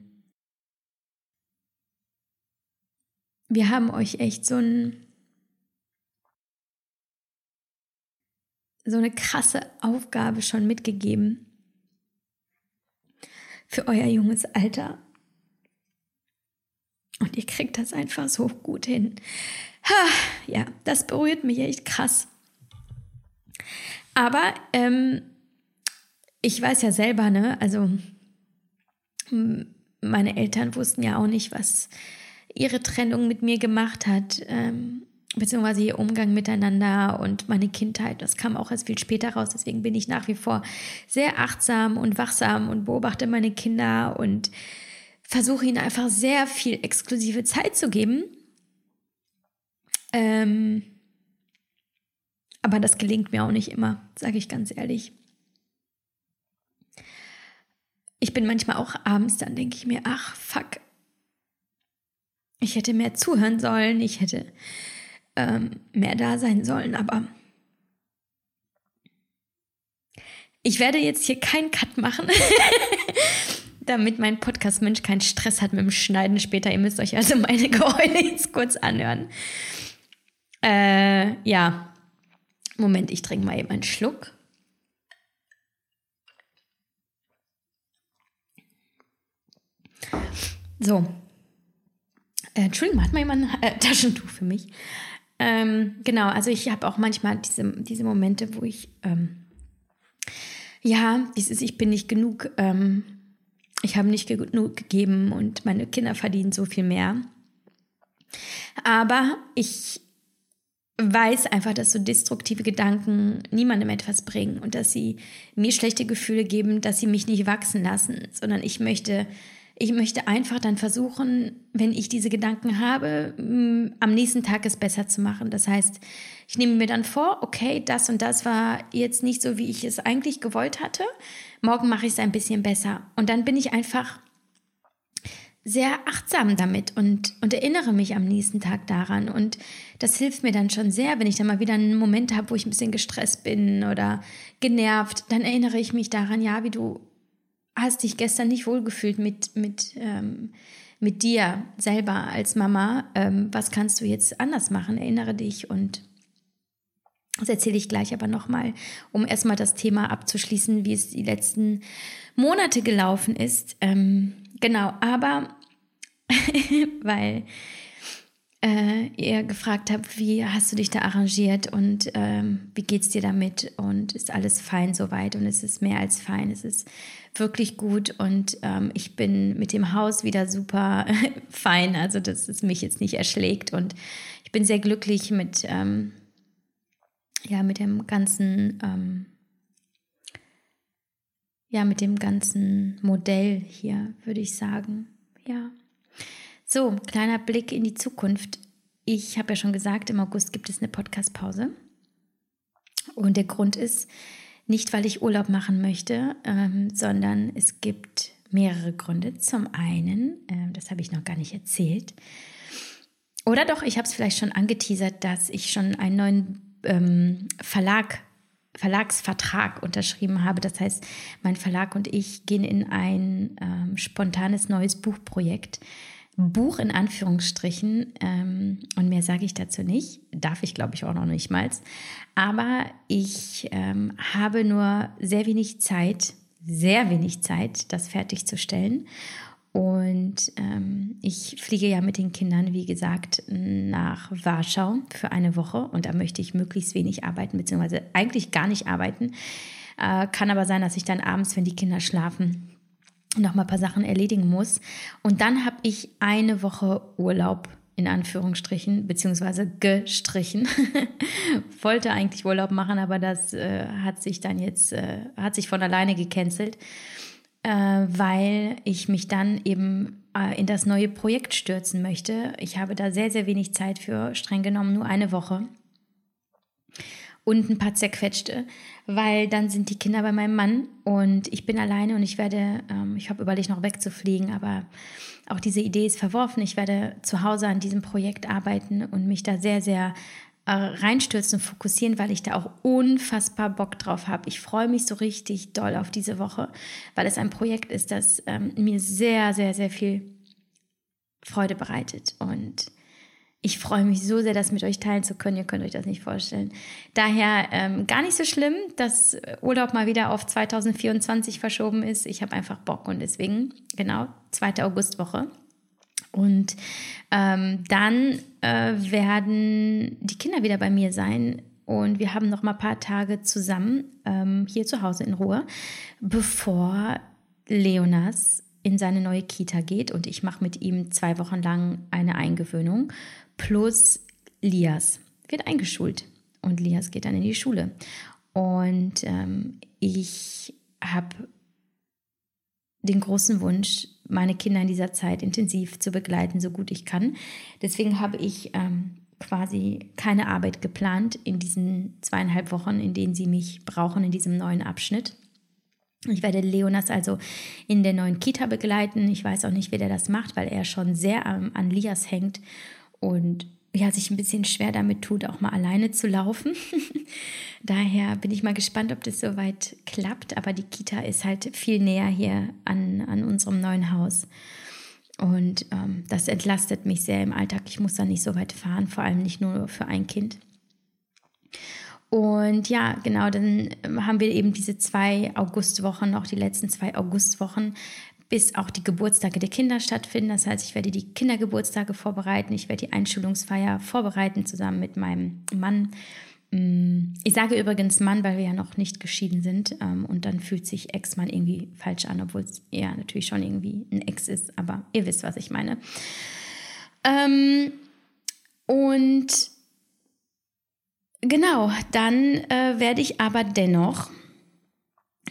Wir haben euch echt so ein so eine krasse Aufgabe schon mitgegeben für euer junges Alter. Und ihr kriegt das einfach so gut hin. Ha, ja, das berührt mich echt krass. Aber ähm, ich weiß ja selber, ne, also meine Eltern wussten ja auch nicht, was ihre Trennung mit mir gemacht hat. Ähm, beziehungsweise ihr Umgang miteinander und meine Kindheit, das kam auch erst viel später raus. Deswegen bin ich nach wie vor sehr achtsam und wachsam und beobachte meine Kinder und versuche ihnen einfach sehr viel exklusive Zeit zu geben. Ähm, aber das gelingt mir auch nicht immer, sage ich ganz ehrlich. Ich bin manchmal auch abends, dann denke ich mir, ach, fuck, ich hätte mehr zuhören sollen, ich hätte ähm, mehr da sein sollen. Aber ich werde jetzt hier keinen Cut machen, damit mein Podcast-Mensch keinen Stress hat mit dem Schneiden später. Ihr müsst euch also meine Geheule jetzt kurz anhören. Äh, ja, Moment, ich trinke mal eben einen Schluck. So. Äh, Entschuldigung, hat mal jemand ein äh, Taschentuch für mich? Ähm, genau, also ich habe auch manchmal diese, diese Momente, wo ich, ähm, ja, dieses, ich bin nicht genug, ähm, ich habe nicht genug gegeben und meine Kinder verdienen so viel mehr. Aber ich weiß einfach, dass so destruktive Gedanken niemandem etwas bringen und dass sie mir schlechte Gefühle geben, dass sie mich nicht wachsen lassen, sondern ich möchte ich möchte einfach dann versuchen, wenn ich diese Gedanken habe, mm, am nächsten Tag es besser zu machen. Das heißt, ich nehme mir dann vor, okay, das und das war jetzt nicht so, wie ich es eigentlich gewollt hatte. Morgen mache ich es ein bisschen besser. Und dann bin ich einfach sehr achtsam damit und, und erinnere mich am nächsten Tag daran. Und das hilft mir dann schon sehr, wenn ich dann mal wieder einen Moment habe, wo ich ein bisschen gestresst bin oder genervt, dann erinnere ich mich daran, ja, wie du hast dich gestern nicht wohlgefühlt mit, mit, ähm, mit dir selber als Mama, ähm, was kannst du jetzt anders machen? Erinnere dich und das erzähle ich gleich aber nochmal, um erstmal das Thema abzuschließen, wie es die letzten Monate gelaufen ist. Ähm, genau, aber weil äh, ihr gefragt habt, wie hast du dich da arrangiert und ähm, wie geht's dir damit? Und ist alles fein soweit? Und es ist mehr als fein, es ist wirklich gut. Und ähm, ich bin mit dem Haus wieder super fein, also dass es mich jetzt nicht erschlägt. Und ich bin sehr glücklich mit ähm, ja, mit dem ganzen, ähm, ja, mit dem ganzen Modell hier, würde ich sagen. Ja. So, kleiner Blick in die Zukunft. Ich habe ja schon gesagt, im August gibt es eine Podcast-Pause. Und der Grund ist nicht, weil ich Urlaub machen möchte, ähm, sondern es gibt mehrere Gründe. Zum einen, äh, das habe ich noch gar nicht erzählt, oder doch, ich habe es vielleicht schon angeteasert, dass ich schon einen neuen ähm, Verlag, Verlagsvertrag unterschrieben habe. Das heißt, mein Verlag und ich gehen in ein ähm, spontanes neues Buchprojekt. Buch in Anführungsstrichen ähm, und mehr sage ich dazu nicht, darf ich glaube ich auch noch nicht mal. Aber ich ähm, habe nur sehr wenig Zeit, sehr wenig Zeit, das fertigzustellen und ähm, ich fliege ja mit den Kindern, wie gesagt, nach Warschau für eine Woche und da möchte ich möglichst wenig arbeiten, beziehungsweise eigentlich gar nicht arbeiten. Äh, kann aber sein, dass ich dann abends, wenn die Kinder schlafen, noch mal ein paar Sachen erledigen muss. Und dann habe ich eine Woche Urlaub in Anführungsstrichen, beziehungsweise gestrichen. Wollte eigentlich Urlaub machen, aber das äh, hat sich dann jetzt, äh, hat sich von alleine gecancelt äh, weil ich mich dann eben äh, in das neue Projekt stürzen möchte. Ich habe da sehr, sehr wenig Zeit für, streng genommen nur eine Woche. Und ein paar zerquetschte, weil dann sind die Kinder bei meinem Mann und ich bin alleine und ich werde, ähm, ich habe überlegt, noch wegzufliegen, aber auch diese Idee ist verworfen. Ich werde zu Hause an diesem Projekt arbeiten und mich da sehr, sehr äh, reinstürzen und fokussieren, weil ich da auch unfassbar Bock drauf habe. Ich freue mich so richtig doll auf diese Woche, weil es ein Projekt ist, das ähm, mir sehr, sehr, sehr viel Freude bereitet. Und ich freue mich so sehr, das mit euch teilen zu können. Ihr könnt euch das nicht vorstellen. Daher ähm, gar nicht so schlimm, dass Urlaub mal wieder auf 2024 verschoben ist. Ich habe einfach Bock und deswegen, genau, zweite Augustwoche. Und ähm, dann äh, werden die Kinder wieder bei mir sein und wir haben noch mal ein paar Tage zusammen ähm, hier zu Hause in Ruhe, bevor Leonas in seine neue Kita geht und ich mache mit ihm zwei Wochen lang eine Eingewöhnung plus Lias wird eingeschult und Lias geht dann in die Schule und ähm, ich habe den großen Wunsch, meine Kinder in dieser Zeit intensiv zu begleiten, so gut ich kann. Deswegen habe ich ähm, quasi keine Arbeit geplant in diesen zweieinhalb Wochen, in denen sie mich brauchen, in diesem neuen Abschnitt. Ich werde Leonas also in der neuen Kita begleiten. Ich weiß auch nicht, wie der das macht, weil er schon sehr an, an Lias hängt und ja, sich ein bisschen schwer damit tut, auch mal alleine zu laufen. Daher bin ich mal gespannt, ob das soweit klappt. Aber die Kita ist halt viel näher hier an, an unserem neuen Haus. Und ähm, das entlastet mich sehr im Alltag. Ich muss da nicht so weit fahren, vor allem nicht nur für ein Kind. Und ja, genau, dann haben wir eben diese zwei Augustwochen, noch die letzten zwei Augustwochen, bis auch die Geburtstage der Kinder stattfinden. Das heißt, ich werde die Kindergeburtstage vorbereiten, ich werde die Einschulungsfeier vorbereiten zusammen mit meinem Mann. Mm, ich sage übrigens Mann, weil wir ja noch nicht geschieden sind. Ähm, und dann fühlt sich Ex-Mann irgendwie falsch an, obwohl es ja natürlich schon irgendwie ein Ex ist. Aber ihr wisst, was ich meine. Ähm, und genau, dann äh, werde ich aber dennoch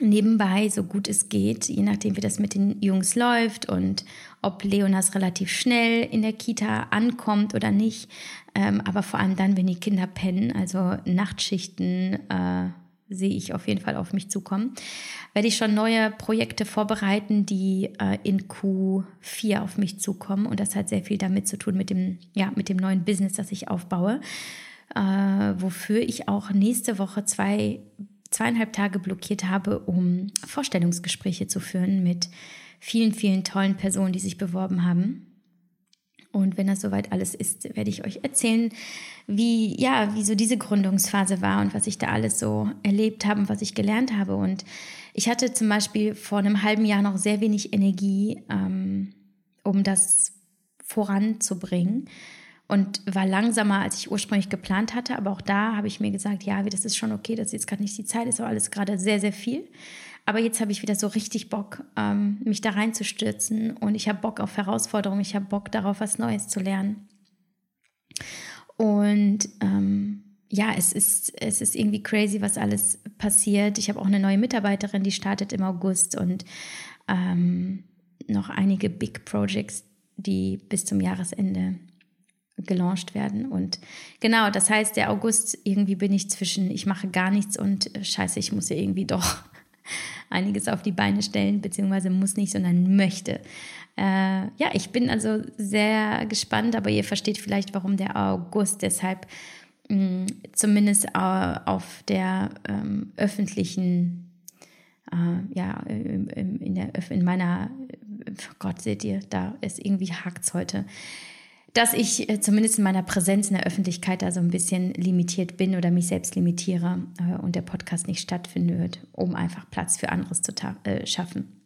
nebenbei, so gut es geht, je nachdem, wie das mit den Jungs läuft und ob Leonas relativ schnell in der Kita ankommt oder nicht. Ähm, aber vor allem dann, wenn die Kinder pennen, also Nachtschichten, äh, sehe ich auf jeden Fall auf mich zukommen, werde ich schon neue Projekte vorbereiten, die äh, in Q4 auf mich zukommen. Und das hat sehr viel damit zu tun mit dem, ja, mit dem neuen Business, das ich aufbaue. Äh, wofür ich auch nächste Woche zwei zweieinhalb Tage blockiert habe, um Vorstellungsgespräche zu führen mit vielen, vielen tollen Personen, die sich beworben haben. Und wenn das soweit alles ist, werde ich euch erzählen, wie, ja, wie so diese Gründungsphase war und was ich da alles so erlebt habe und was ich gelernt habe. Und ich hatte zum Beispiel vor einem halben Jahr noch sehr wenig Energie, ähm, um das voranzubringen und war langsamer, als ich ursprünglich geplant hatte. Aber auch da habe ich mir gesagt, ja, das ist schon okay, das ist jetzt gerade nicht die Zeit, ist auch alles gerade sehr, sehr viel. Aber jetzt habe ich wieder so richtig Bock, ähm, mich da reinzustürzen und ich habe Bock auf Herausforderungen, ich habe Bock darauf, was Neues zu lernen. Und ähm, ja, es ist, es ist irgendwie crazy, was alles passiert. Ich habe auch eine neue Mitarbeiterin, die startet im August und ähm, noch einige Big Projects, die bis zum Jahresende gelauncht werden. Und genau, das heißt, der August, irgendwie bin ich zwischen, ich mache gar nichts und äh, scheiße, ich muss ja irgendwie doch einiges auf die Beine stellen, beziehungsweise muss nicht, sondern möchte. Äh, ja, ich bin also sehr gespannt, aber ihr versteht vielleicht, warum der August deshalb mh, mm, zumindest äh, auf der ähm, öffentlichen, äh, ja, in, der, in meiner, oh Gott, seht ihr, da ist irgendwie hakt heute dass ich äh, zumindest in meiner Präsenz in der Öffentlichkeit da so ein bisschen limitiert bin oder mich selbst limitiere äh, und der Podcast nicht stattfinden wird, um einfach Platz für anderes zu äh, schaffen.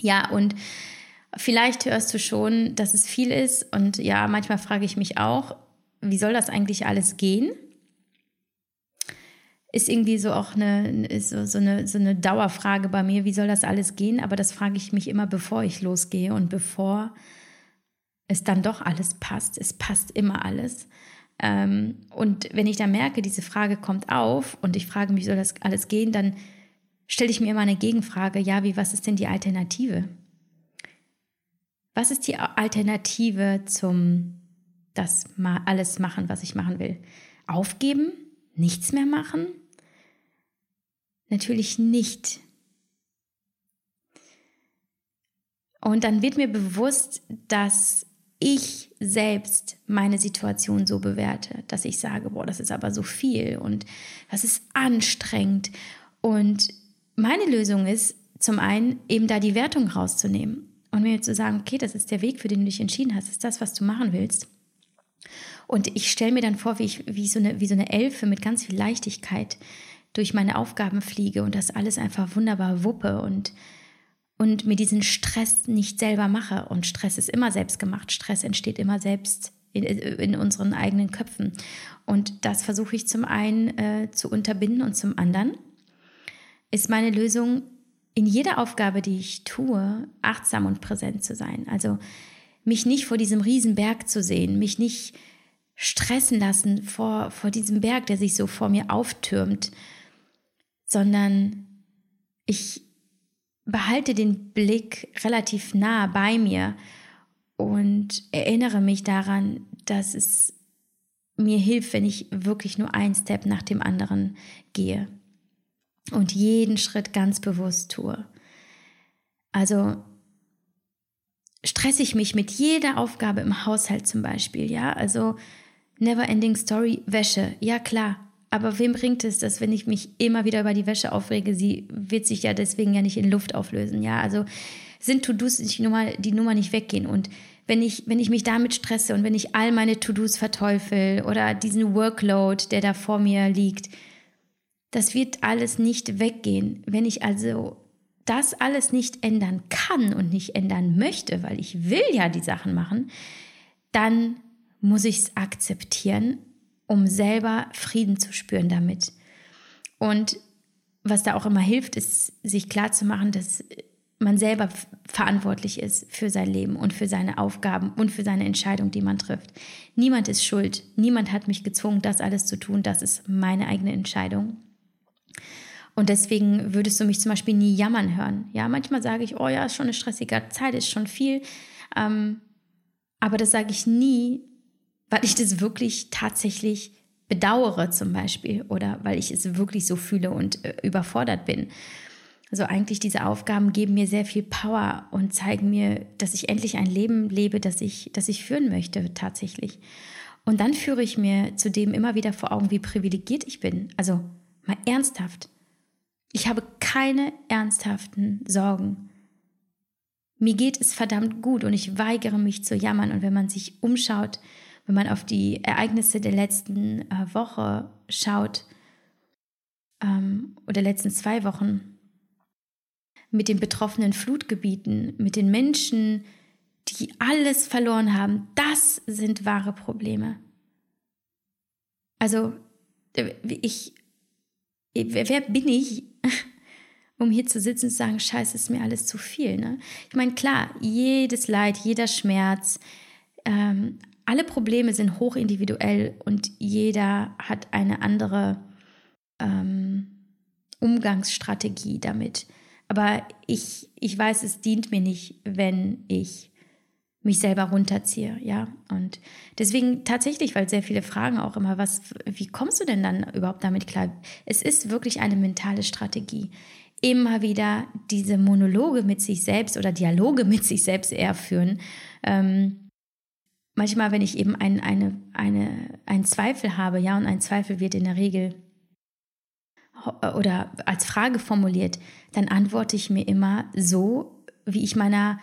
Ja, und vielleicht hörst du schon, dass es viel ist und ja, manchmal frage ich mich auch, wie soll das eigentlich alles gehen? Ist irgendwie so auch eine, so, so, eine, so eine Dauerfrage bei mir, wie soll das alles gehen? Aber das frage ich mich immer, bevor ich losgehe und bevor es dann doch alles passt. Es passt immer alles. Ähm, und wenn ich dann merke, diese Frage kommt auf und ich frage mich, soll das alles gehen, dann stelle ich mir immer eine Gegenfrage, ja, wie, was ist denn die Alternative? Was ist die Alternative zum das mal alles machen, was ich machen will? Aufgeben? Nichts mehr machen? Natürlich nicht. Und dann wird mir bewusst, dass ich selbst meine Situation so bewerte, dass ich sage, boah, das ist aber so viel und das ist anstrengend. Und meine Lösung ist zum einen eben da die Wertung rauszunehmen und mir zu sagen, okay, das ist der Weg, für den du dich entschieden hast, das ist das, was du machen willst. Und ich stelle mir dann vor, wie ich wie so, eine, wie so eine Elfe mit ganz viel Leichtigkeit durch meine Aufgaben fliege und das alles einfach wunderbar wuppe und und mir diesen Stress nicht selber mache. Und Stress ist immer selbst gemacht. Stress entsteht immer selbst in, in unseren eigenen Köpfen. Und das versuche ich zum einen äh, zu unterbinden und zum anderen ist meine Lösung, in jeder Aufgabe, die ich tue, achtsam und präsent zu sein. Also mich nicht vor diesem Riesenberg zu sehen, mich nicht stressen lassen vor, vor diesem Berg, der sich so vor mir auftürmt, sondern ich behalte den Blick relativ nah bei mir und erinnere mich daran, dass es mir hilft, wenn ich wirklich nur ein Step nach dem anderen gehe und jeden Schritt ganz bewusst tue. Also stresse ich mich mit jeder Aufgabe im Haushalt zum Beispiel, ja, also Never Ending Story, Wäsche, ja klar, aber wem bringt es das, wenn ich mich immer wieder über die Wäsche aufrege? Sie wird sich ja deswegen ja nicht in Luft auflösen. Ja, also sind To-Dos die Nummer, die Nummer nicht weggehen. Und wenn ich, wenn ich mich damit stresse und wenn ich all meine To-Dos verteufel oder diesen Workload, der da vor mir liegt, das wird alles nicht weggehen. Wenn ich also das alles nicht ändern kann und nicht ändern möchte, weil ich will ja die Sachen machen, dann muss ich es akzeptieren um selber Frieden zu spüren damit. Und was da auch immer hilft, ist, sich klarzumachen, dass man selber verantwortlich ist für sein Leben und für seine Aufgaben und für seine Entscheidung, die man trifft. Niemand ist schuld. Niemand hat mich gezwungen, das alles zu tun. Das ist meine eigene Entscheidung. Und deswegen würdest du mich zum Beispiel nie jammern hören. Ja, manchmal sage ich, oh ja, ist schon eine stressige Zeit, ist schon viel. Ähm, aber das sage ich nie, weil ich das wirklich tatsächlich bedauere zum Beispiel oder weil ich es wirklich so fühle und äh, überfordert bin. Also eigentlich diese Aufgaben geben mir sehr viel Power und zeigen mir, dass ich endlich ein Leben lebe, das ich, das ich führen möchte tatsächlich. Und dann führe ich mir zudem immer wieder vor Augen, wie privilegiert ich bin. Also mal ernsthaft. Ich habe keine ernsthaften Sorgen. Mir geht es verdammt gut und ich weigere mich zu jammern. Und wenn man sich umschaut, wenn man auf die Ereignisse der letzten äh, Woche schaut ähm, oder letzten zwei Wochen mit den betroffenen Flutgebieten, mit den Menschen, die alles verloren haben, das sind wahre Probleme. Also äh, ich, wer bin ich, um hier zu sitzen und zu sagen, scheiße, ist mir alles zu viel. Ne? Ich meine, klar, jedes Leid, jeder Schmerz, ähm, alle Probleme sind hochindividuell und jeder hat eine andere ähm, Umgangsstrategie damit. Aber ich, ich weiß, es dient mir nicht, wenn ich mich selber runterziehe, ja. Und deswegen tatsächlich, weil sehr viele fragen auch immer, was, wie kommst du denn dann überhaupt damit klar? Es ist wirklich eine mentale Strategie. Immer wieder diese Monologe mit sich selbst oder Dialoge mit sich selbst eher führen. Ähm, manchmal, wenn ich eben ein, eine, eine, einen Zweifel habe, ja, und ein Zweifel wird in der Regel oder als Frage formuliert, dann antworte ich mir immer so, wie ich meiner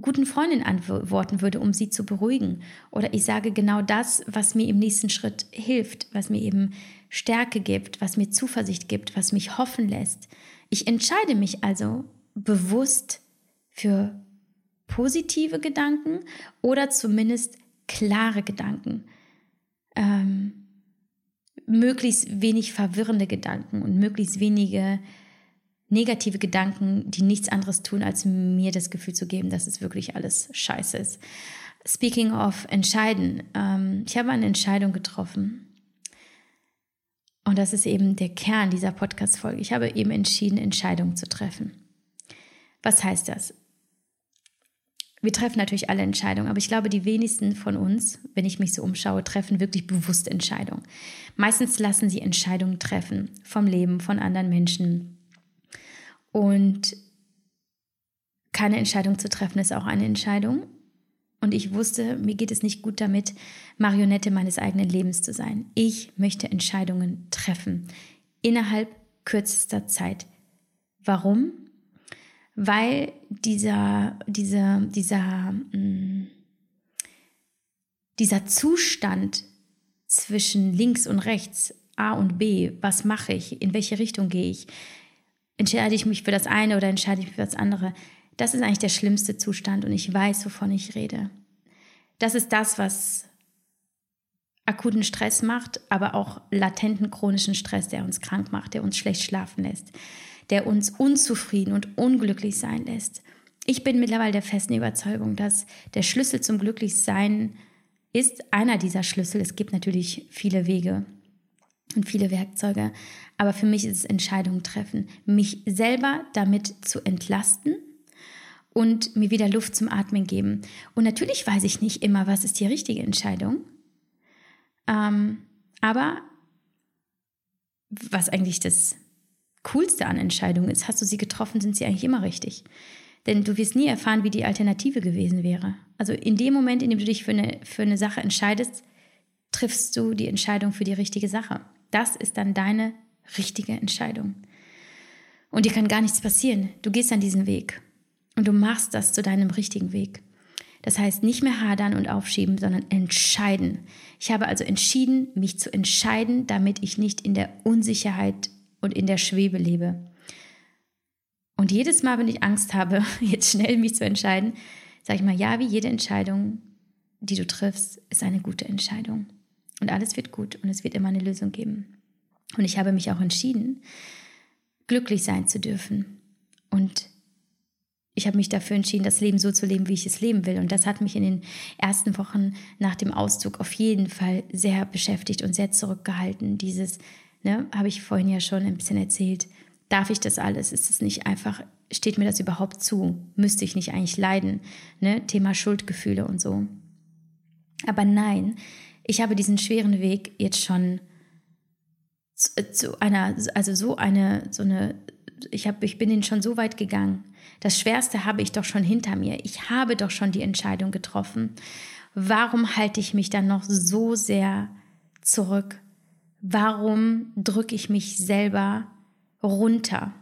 guten Freundin antworten würde, um sie zu beruhigen. Oder ich sage genau das, was mir im nächsten Schritt hilft, was mir eben Stärke gibt, was mir Zuversicht gibt, was mich hoffen lässt. Ich entscheide mich also bewusst für positive Gedanken oder zumindest klare Gedanken. Ähm, möglichst wenig verwirrende Gedanken und möglichst wenige negative Gedanken, die nichts anderes tun, als mir das Gefühl zu geben, dass es wirklich alles scheiße ist. Speaking of entscheiden, ähm, ich habe eine Entscheidung getroffen. Und das ist eben der Kern dieser Podcast-Folge. Ich habe eben entschieden, Entscheidungen zu treffen. Was heißt das? Wir treffen natürlich alle Entscheidungen, aber ich glaube, die wenigsten von uns, wenn ich mich so umschaue, treffen wirklich bewusst Entscheidungen. Meistens lassen sie Entscheidungen treffen vom Leben, von anderen Menschen, und keine Entscheidung zu treffen ist auch eine Entscheidung. Und ich wusste, mir geht es nicht gut damit, Marionette meines eigenen Lebens zu sein. Ich möchte Entscheidungen treffen. Innerhalb kürzester Zeit. Warum? Weil dieser, dieser, dieser, mm, dieser Zustand zwischen links und rechts, A und B, was mache ich, in welche Richtung gehe ich, entscheide ich mich für das eine oder entscheide ich mich für das andere. Das ist eigentlich der schlimmste Zustand und ich weiß, wovon ich rede. Das ist das, was akuten Stress macht, aber auch latenten chronischen Stress, der uns krank macht, der uns schlecht schlafen lässt, der uns unzufrieden und unglücklich sein lässt. Ich bin mittlerweile der festen Überzeugung, dass der Schlüssel zum Glücklichsein ist einer dieser Schlüssel. Es gibt natürlich viele Wege, und viele Werkzeuge. Aber für mich ist es Entscheidungen treffen, mich selber damit zu entlasten und mir wieder Luft zum Atmen geben. Und natürlich weiß ich nicht immer, was ist die richtige Entscheidung. Ähm, aber was eigentlich das Coolste an Entscheidungen ist, hast du sie getroffen, sind sie eigentlich immer richtig. Denn du wirst nie erfahren, wie die Alternative gewesen wäre. Also in dem Moment, in dem du dich für eine, für eine Sache entscheidest, triffst du die Entscheidung für die richtige Sache. Das ist dann deine richtige Entscheidung. Und dir kann gar nichts passieren. Du gehst an diesen Weg und du machst das zu deinem richtigen Weg. Das heißt, nicht mehr hadern und aufschieben, sondern entscheiden. Ich habe also entschieden, mich zu entscheiden, damit ich nicht in der Unsicherheit und in der Schwebe lebe. Und jedes Mal, wenn ich Angst habe, jetzt schnell mich zu entscheiden, sage ich mal, ja, wie jede Entscheidung, die du triffst, ist eine gute Entscheidung. Und alles wird gut und es wird immer eine Lösung geben. Und ich habe mich auch entschieden, glücklich sein zu dürfen. Und ich habe mich dafür entschieden, das Leben so zu leben, wie ich es leben will. Und das hat mich in den ersten Wochen nach dem Auszug auf jeden Fall sehr beschäftigt und sehr zurückgehalten. Dieses, ne, habe ich vorhin ja schon ein bisschen erzählt. Darf ich das alles? Ist es nicht einfach, steht mir das überhaupt zu? Müsste ich nicht eigentlich leiden? Ne? Thema Schuldgefühle und so. Aber nein, ich habe diesen schweren Weg jetzt schon zu, äh, zu einer, also so eine, so eine, ich, hab, ich bin ihn schon so weit gegangen. Das Schwerste habe ich doch schon hinter mir. Ich habe doch schon die Entscheidung getroffen. Warum halte ich mich dann noch so sehr zurück? Warum drücke ich mich selber runter?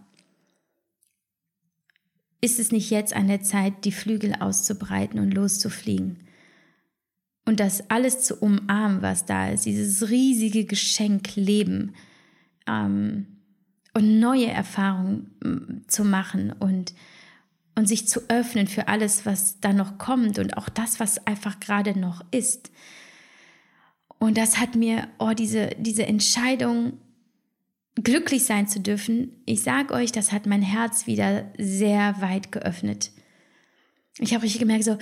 ist es nicht jetzt an der Zeit, die Flügel auszubreiten und loszufliegen? Und das alles zu umarmen, was da ist, dieses riesige Geschenk Leben ähm, und neue Erfahrungen mm, zu machen und, und sich zu öffnen für alles, was da noch kommt und auch das, was einfach gerade noch ist. Und das hat mir, oh, diese, diese Entscheidung glücklich sein zu dürfen, ich sage euch, das hat mein Herz wieder sehr weit geöffnet. Ich habe richtig gemerkt, so,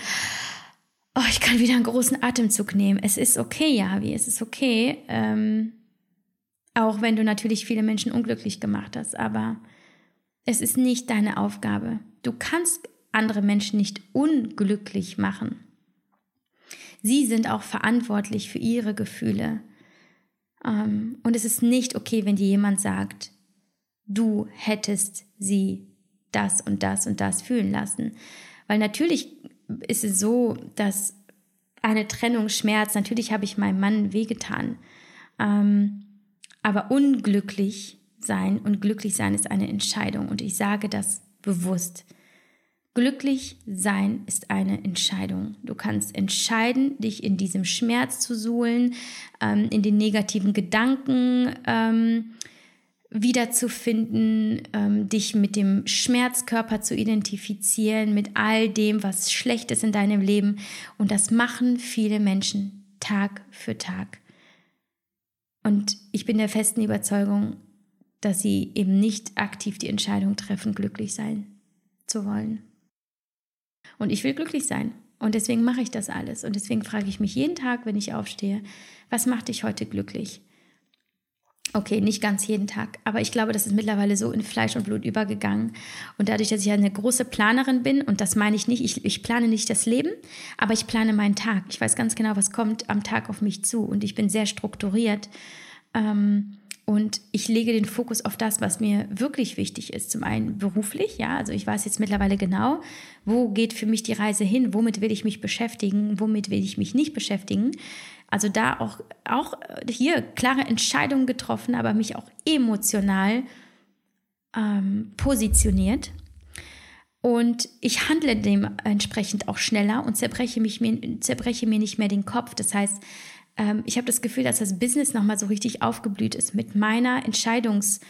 oh, ich kann wieder einen großen Atemzug nehmen. Es ist okay, Javi, es ist okay. Ähm, auch wenn du natürlich viele Menschen unglücklich gemacht hast, aber es ist nicht deine Aufgabe. Du kannst andere Menschen nicht unglücklich machen. Sie sind auch verantwortlich für ihre Gefühle. Ähm, und es ist nicht okay, wenn dir jemand sagt, du hättest sie das und das und das fühlen lassen. Weil natürlich ist es so, dass eine Trennung schmerzt. Natürlich habe ich meinem Mann wehgetan. Ähm, aber unglücklich sein und glücklich sein ist eine Entscheidung. Und ich sage das bewusst. Glücklich sein ist eine Entscheidung. Du kannst entscheiden, dich in diesem Schmerz zu suhlen, ähm, in den negativen Gedanken ähm, wiederzufinden, ähm, dich mit dem Schmerzkörper zu identifizieren, mit all dem, was schlecht ist in deinem Leben. Und das machen viele Menschen Tag für Tag. Und ich bin der festen Überzeugung, dass sie eben nicht aktiv die Entscheidung treffen, glücklich sein zu wollen. Und ich will glücklich sein. Und deswegen mache ich das alles. Und deswegen frage ich mich jeden Tag, wenn ich aufstehe, was macht dich heute glücklich? Okay, nicht ganz jeden Tag, aber ich glaube, das ist mittlerweile so in Fleisch und Blut übergegangen. Und dadurch, dass ich eine große Planerin bin, und das meine ich nicht, ich, ich plane nicht das Leben, aber ich plane meinen Tag. Ich weiß ganz genau, was kommt am Tag auf mich zu. Und ich bin sehr strukturiert. Ähm, und ich lege den Fokus auf das, was mir wirklich wichtig ist. Zum einen beruflich, ja, also ich weiß jetzt mittlerweile genau, wo geht für mich die Reise hin, womit will ich mich beschäftigen, womit will ich mich nicht beschäftigen. Also da auch, auch hier klare Entscheidungen getroffen, aber mich auch emotional ähm, positioniert. Und ich handle dementsprechend auch schneller und zerbreche, mich, zerbreche mir nicht mehr den Kopf. Das heißt, ähm, ich habe das Gefühl, dass das Business nochmal so richtig aufgeblüht ist mit meiner Entscheidungsfreude.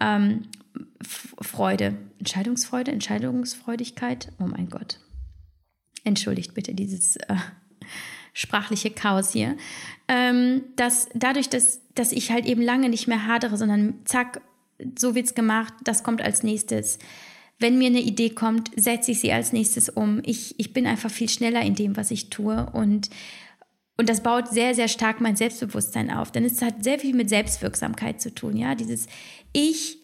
Ähm, Entscheidungsfreude, Entscheidungsfreudigkeit. Oh mein Gott. Entschuldigt bitte dieses äh, sprachliche Chaos hier. Ähm, dass dadurch, dass, dass ich halt eben lange nicht mehr hadere, sondern zack, so wird's gemacht, das kommt als nächstes. Wenn mir eine Idee kommt, setze ich sie als nächstes um. Ich, ich bin einfach viel schneller in dem, was ich tue und und das baut sehr, sehr stark mein Selbstbewusstsein auf, denn es hat sehr viel mit Selbstwirksamkeit zu tun. Ja, dieses Ich,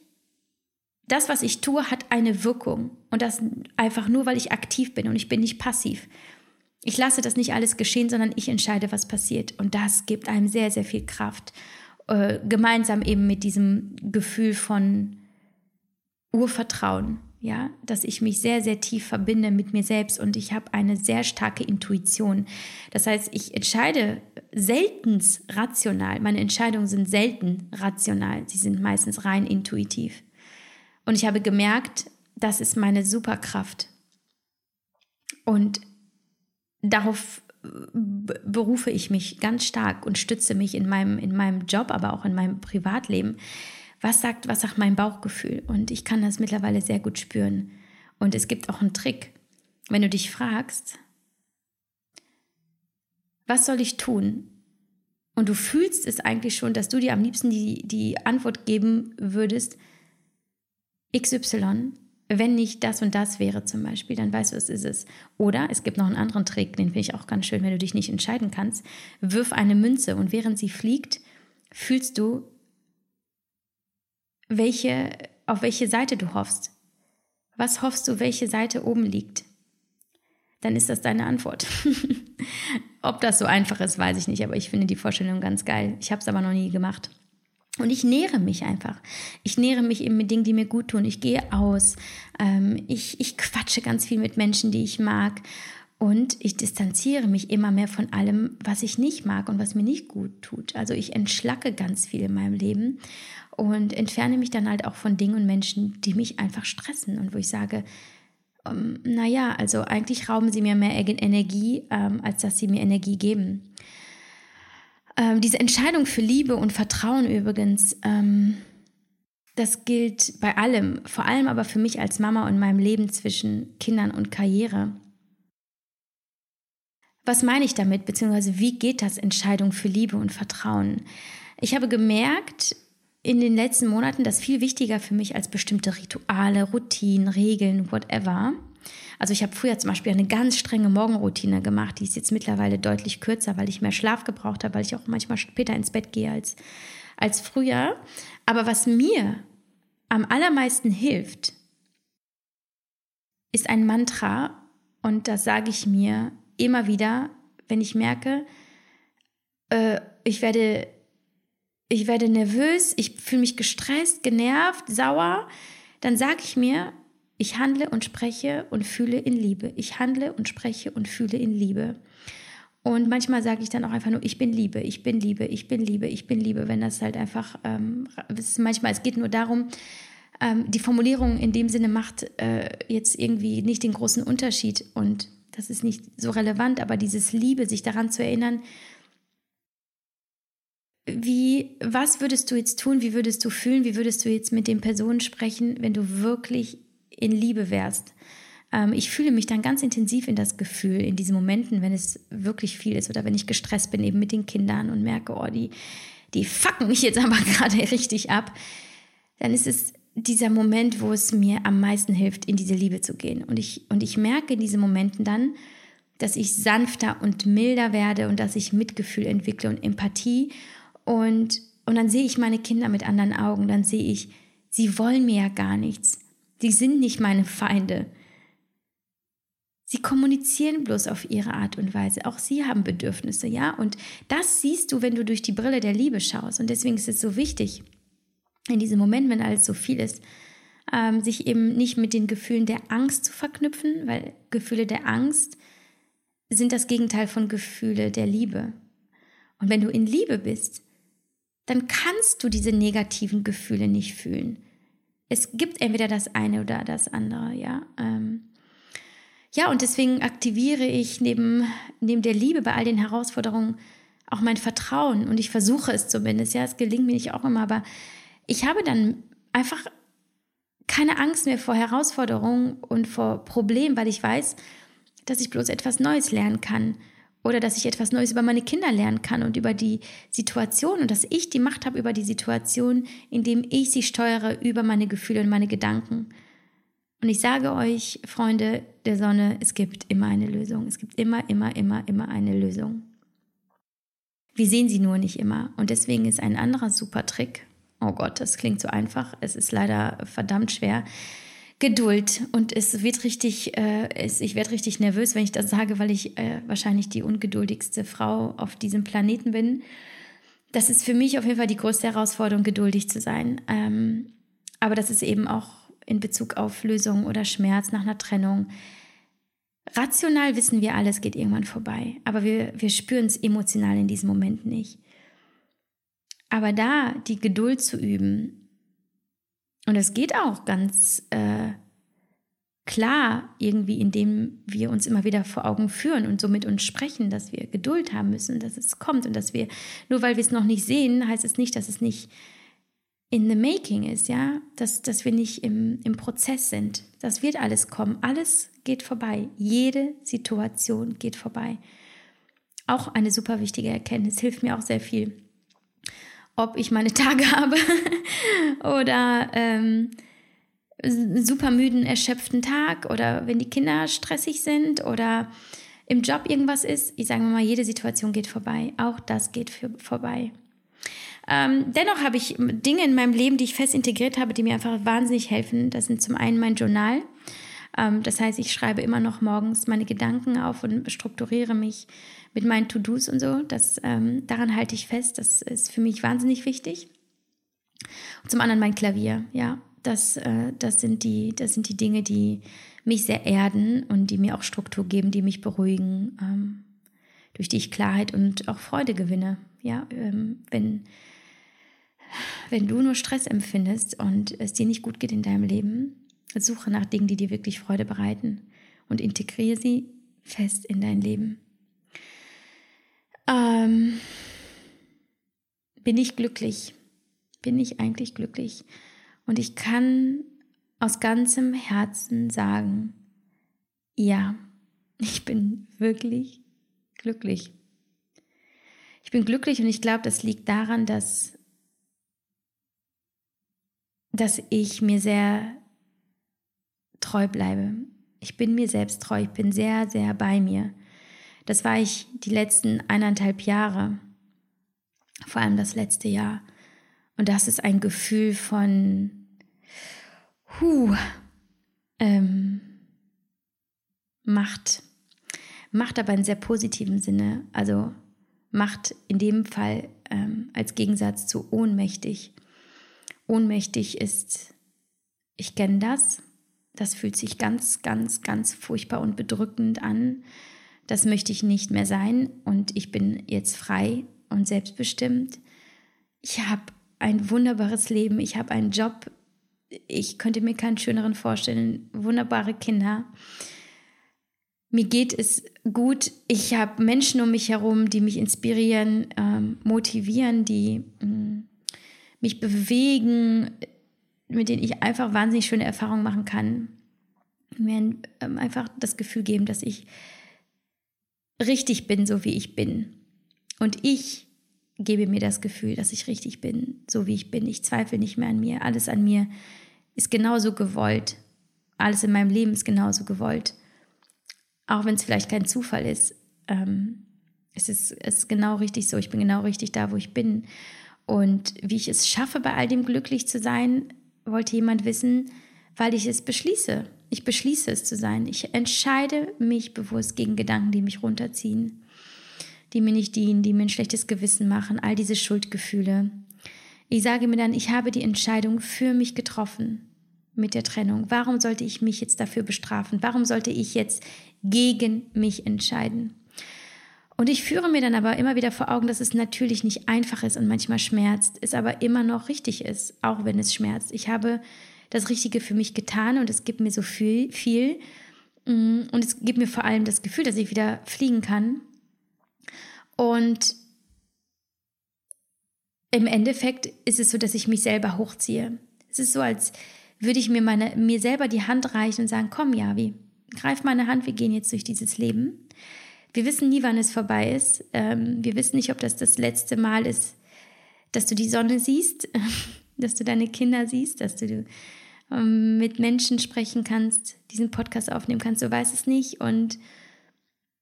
das, was ich tue, hat eine Wirkung. Und das einfach nur, weil ich aktiv bin und ich bin nicht passiv. Ich lasse das nicht alles geschehen, sondern ich entscheide, was passiert. Und das gibt einem sehr, sehr viel Kraft. Äh, gemeinsam eben mit diesem Gefühl von Urvertrauen ja, dass ich mich sehr, sehr tief verbinde mit mir selbst und ich habe eine sehr starke Intuition. Das heißt, ich entscheide selten rational. Meine Entscheidungen sind selten rational. Sie sind meistens rein intuitiv. Und ich habe gemerkt, das ist meine Superkraft. Und darauf berufe ich mich ganz stark und stütze mich in meinem, in meinem Job, aber auch in meinem Privatleben was sagt, was sagt mein Bauchgefühl? Und ich kann das mittlerweile sehr gut spüren. Und es gibt auch einen Trick. Wenn du dich fragst, was soll ich tun? Und du fühlst es eigentlich schon, dass du dir am liebsten die, die Antwort geben würdest, XY, wenn nicht das und das wäre zum Beispiel, dann weißt du, was ist es. Oder es gibt noch einen anderen Trick, den finde ich auch ganz schön, wenn du dich nicht entscheiden kannst. Wirf eine Münze und während sie fliegt, fühlst du, welche, auf welche Seite du hoffst. Was hoffst du, welche Seite oben liegt? Dann ist das deine Antwort. Ob das so einfach ist, weiß ich nicht, aber ich finde die Vorstellung ganz geil. Ich habe es aber noch nie gemacht. Und ich nähere mich einfach. Ich nähere mich eben mit Dingen, die mir gut tun. Ich gehe aus. Ähm, ich, ich quatsche ganz viel mit Menschen, die ich mag. Und ich distanziere mich immer mehr von allem, was ich nicht mag und was mir nicht gut tut. Also ich entschlacke ganz viel in meinem Leben und entferne mich dann halt auch von Dingen und Menschen, die mich einfach stressen und wo ich sage, ähm, naja, also eigentlich rauben sie mir mehr Energie, ähm, als dass sie mir Energie geben. Ähm, diese Entscheidung für Liebe und Vertrauen übrigens, ähm, das gilt bei allem, vor allem aber für mich als Mama und meinem Leben zwischen Kindern und Karriere. Was meine ich damit, beziehungsweise wie geht das Entscheidung für Liebe und Vertrauen? Ich habe gemerkt in den letzten Monaten, dass viel wichtiger für mich als bestimmte Rituale, Routinen, Regeln, whatever. Also ich habe früher zum Beispiel eine ganz strenge Morgenroutine gemacht, die ist jetzt mittlerweile deutlich kürzer, weil ich mehr Schlaf gebraucht habe, weil ich auch manchmal später ins Bett gehe als, als früher. Aber was mir am allermeisten hilft, ist ein Mantra und das sage ich mir immer wieder, wenn ich merke, äh, ich werde ich werde nervös, ich fühle mich gestresst, genervt, sauer, dann sage ich mir, ich handle und spreche und fühle in Liebe. Ich handle und spreche und fühle in Liebe. Und manchmal sage ich dann auch einfach nur, ich bin Liebe, ich bin Liebe, ich bin Liebe, ich bin Liebe, wenn das halt einfach, ähm, es manchmal, es geht nur darum, ähm, die Formulierung in dem Sinne macht äh, jetzt irgendwie nicht den großen Unterschied und das ist nicht so relevant, aber dieses Liebe, sich daran zu erinnern, wie, was würdest du jetzt tun, wie würdest du fühlen, wie würdest du jetzt mit den Personen sprechen, wenn du wirklich in Liebe wärst? Ähm, ich fühle mich dann ganz intensiv in das Gefühl, in diesen Momenten, wenn es wirklich viel ist oder wenn ich gestresst bin, eben mit den Kindern und merke, oh, die, die fucken mich jetzt aber gerade richtig ab, dann ist es dieser Moment, wo es mir am meisten hilft, in diese Liebe zu gehen. Und ich, und ich merke in diesen Momenten dann, dass ich sanfter und milder werde und dass ich Mitgefühl entwickle und Empathie. Und, und dann sehe ich meine Kinder mit anderen Augen. Dann sehe ich, sie wollen mir ja gar nichts. Sie sind nicht meine Feinde. Sie kommunizieren bloß auf ihre Art und Weise. Auch sie haben Bedürfnisse, ja? Und das siehst du, wenn du durch die Brille der Liebe schaust. Und deswegen ist es so wichtig, in diesem Moment, wenn alles so viel ist, ähm, sich eben nicht mit den Gefühlen der Angst zu verknüpfen, weil Gefühle der Angst sind das Gegenteil von Gefühle der Liebe. Und wenn du in Liebe bist, dann kannst du diese negativen Gefühle nicht fühlen. Es gibt entweder das eine oder das andere, ja. Ähm, ja, und deswegen aktiviere ich neben, neben der Liebe bei all den Herausforderungen auch mein Vertrauen. Und ich versuche es zumindest, ja, es gelingt mir nicht auch immer, aber ich habe dann einfach keine Angst mehr vor Herausforderungen und vor Problemen, weil ich weiß, dass ich bloß etwas Neues lernen kann oder dass ich etwas Neues über meine Kinder lernen kann und über die Situation und dass ich die Macht habe über die Situation, indem ich sie steuere über meine Gefühle und meine Gedanken. Und ich sage euch, Freunde der Sonne, es gibt immer eine Lösung. Es gibt immer, immer, immer, immer eine Lösung. Wir sehen sie nur nicht immer. Und deswegen ist ein anderer super Trick, oh Gott, das klingt so einfach, es ist leider verdammt schwer. Geduld und es wird richtig, äh, es, ich werde richtig nervös, wenn ich das sage, weil ich äh, wahrscheinlich die ungeduldigste Frau auf diesem Planeten bin. Das ist für mich auf jeden Fall die größte Herausforderung, geduldig zu sein. Ähm, aber das ist eben auch in Bezug auf Lösungen oder Schmerz nach einer Trennung. Rational wissen wir alles geht irgendwann vorbei, aber wir, wir spüren es emotional in diesem Moment nicht. Aber da die Geduld zu üben, und es geht auch ganz äh, klar irgendwie, indem wir uns immer wieder vor Augen führen und so mit uns sprechen, dass wir Geduld haben müssen, dass es kommt und dass wir, nur weil wir es noch nicht sehen, heißt es nicht, dass es nicht in the making ist, ja, dass, dass wir nicht im, im Prozess sind. Das wird alles kommen. Alles geht vorbei. Jede Situation geht vorbei. Auch eine super wichtige Erkenntnis, hilft mir auch sehr viel ob ich meine Tage habe oder ähm, super müden, erschöpften Tag oder wenn die Kinder stressig sind oder im Job irgendwas ist. Ich sage mal, jede Situation geht vorbei. Auch das geht für, vorbei. Ähm, dennoch habe ich Dinge in meinem Leben, die ich fest integriert habe, die mir einfach wahnsinnig helfen. Das sind zum einen mein Journal. Ähm, das heißt, ich schreibe immer noch morgens meine Gedanken auf und strukturiere mich mit meinen To-Dos und so. Das, ähm, daran halte ich fest. Das ist für mich wahnsinnig wichtig. Und zum anderen mein Klavier, ja. Das, äh, das, sind die, das sind die Dinge, die mich sehr erden und die mir auch Struktur geben, die mich beruhigen, ähm, durch die ich Klarheit und auch Freude gewinne. Ja, wenn, wenn du nur Stress empfindest und es dir nicht gut geht in deinem Leben, Suche nach Dingen, die dir wirklich Freude bereiten und integriere sie fest in dein Leben. Ähm, bin ich glücklich? Bin ich eigentlich glücklich? Und ich kann aus ganzem Herzen sagen, ja, ich bin wirklich glücklich. Ich bin glücklich und ich glaube, das liegt daran, dass, dass ich mir sehr treu bleibe. Ich bin mir selbst treu. Ich bin sehr, sehr bei mir. Das war ich die letzten eineinhalb Jahre, vor allem das letzte Jahr. Und das ist ein Gefühl von, huh, ähm, Macht. Macht aber in sehr positiven Sinne. Also Macht in dem Fall ähm, als Gegensatz zu ohnmächtig. Ohnmächtig ist, ich kenne das, das fühlt sich ganz, ganz, ganz furchtbar und bedrückend an. Das möchte ich nicht mehr sein und ich bin jetzt frei und selbstbestimmt. Ich habe ein wunderbares Leben, ich habe einen Job, ich könnte mir keinen schöneren vorstellen, wunderbare Kinder. Mir geht es gut. Ich habe Menschen um mich herum, die mich inspirieren, ähm, motivieren, die ähm, mich bewegen, mit denen ich einfach wahnsinnig schöne Erfahrungen machen kann. Mir ähm, einfach das Gefühl geben, dass ich richtig bin, so wie ich bin. Und ich gebe mir das Gefühl, dass ich richtig bin, so wie ich bin. Ich zweifle nicht mehr an mir. Alles an mir ist genauso gewollt. Alles in meinem Leben ist genauso gewollt. Auch wenn es vielleicht kein Zufall ist. Ähm, es, ist es ist genau richtig so. Ich bin genau richtig da, wo ich bin. Und wie ich es schaffe, bei all dem glücklich zu sein, wollte jemand wissen, weil ich es beschließe. Ich beschließe es zu sein. Ich entscheide mich bewusst gegen Gedanken, die mich runterziehen, die mir nicht dienen, die mir ein schlechtes Gewissen machen, all diese Schuldgefühle. Ich sage mir dann, ich habe die Entscheidung für mich getroffen mit der Trennung. Warum sollte ich mich jetzt dafür bestrafen? Warum sollte ich jetzt gegen mich entscheiden? Und ich führe mir dann aber immer wieder vor Augen, dass es natürlich nicht einfach ist und manchmal schmerzt, es aber immer noch richtig ist, auch wenn es schmerzt. Ich habe das Richtige für mich getan und es gibt mir so viel, viel. Mm, und es gibt mir vor allem das Gefühl, dass ich wieder fliegen kann. Und im Endeffekt ist es so, dass ich mich selber hochziehe. Es ist so, als würde ich mir, meine, mir selber die Hand reichen und sagen, komm, Javi, greif meine Hand, wir gehen jetzt durch dieses Leben. Wir wissen nie, wann es vorbei ist. Ähm, wir wissen nicht, ob das das letzte Mal ist, dass du die Sonne siehst, dass du deine Kinder siehst, dass du ähm, mit Menschen sprechen kannst, diesen Podcast aufnehmen kannst. Du weißt es nicht. Und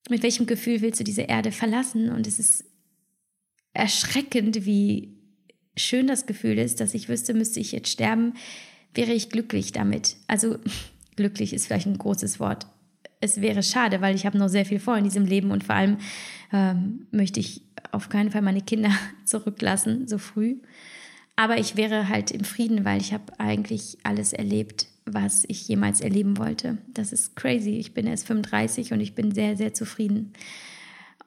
mit welchem Gefühl willst du diese Erde verlassen? Und es ist erschreckend, wie schön das Gefühl ist, dass ich wüsste, müsste ich jetzt sterben, wäre ich glücklich damit. Also glücklich ist vielleicht ein großes Wort es wäre schade, weil ich habe noch sehr viel vor in diesem Leben und vor allem ähm, möchte ich auf keinen Fall meine Kinder zurücklassen, so früh. Aber ich wäre halt im Frieden, weil ich habe eigentlich alles erlebt, was ich jemals erleben wollte. Das ist crazy. Ich bin erst 35 und ich bin sehr, sehr zufrieden.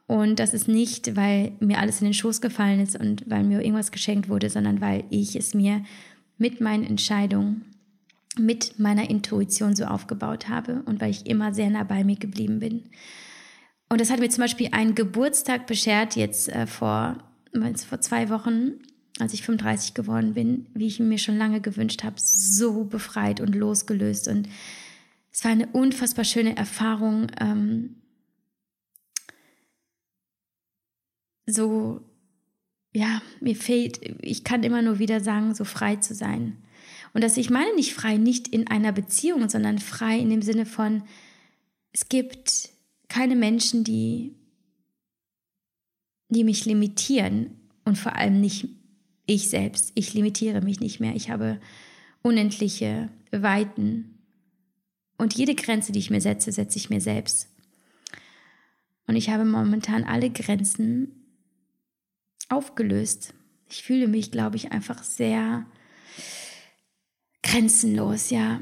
Und das ist nicht, weil mir alles in den Schoß gefallen ist und weil mir irgendwas geschenkt wurde, sondern weil ich es mir mit meinen Entscheidungen mit meiner Intuition so aufgebaut habe und weil ich immer sehr nah bei mir geblieben bin. Und das hat mir zum Beispiel einen Geburtstag beschert, jetzt äh, vor, vor zwei Wochen, als ich 35 geworden bin, wie ich mir schon lange gewünscht habe, so befreit und losgelöst. Und es war eine unfassbar schöne Erfahrung, ähm, so, ja, mir fehlt, ich kann immer nur wieder sagen, so frei zu sein. Und dass ich meine nicht frei nicht in einer Beziehung, sondern frei in dem Sinne von, es gibt keine Menschen, die, die mich limitieren und vor allem nicht ich selbst. Ich limitiere mich nicht mehr. Ich habe unendliche Weiten. Und jede Grenze, die ich mir setze, setze ich mir selbst. Und ich habe momentan alle Grenzen aufgelöst. Ich fühle mich, glaube ich, einfach sehr grenzenlos, ja.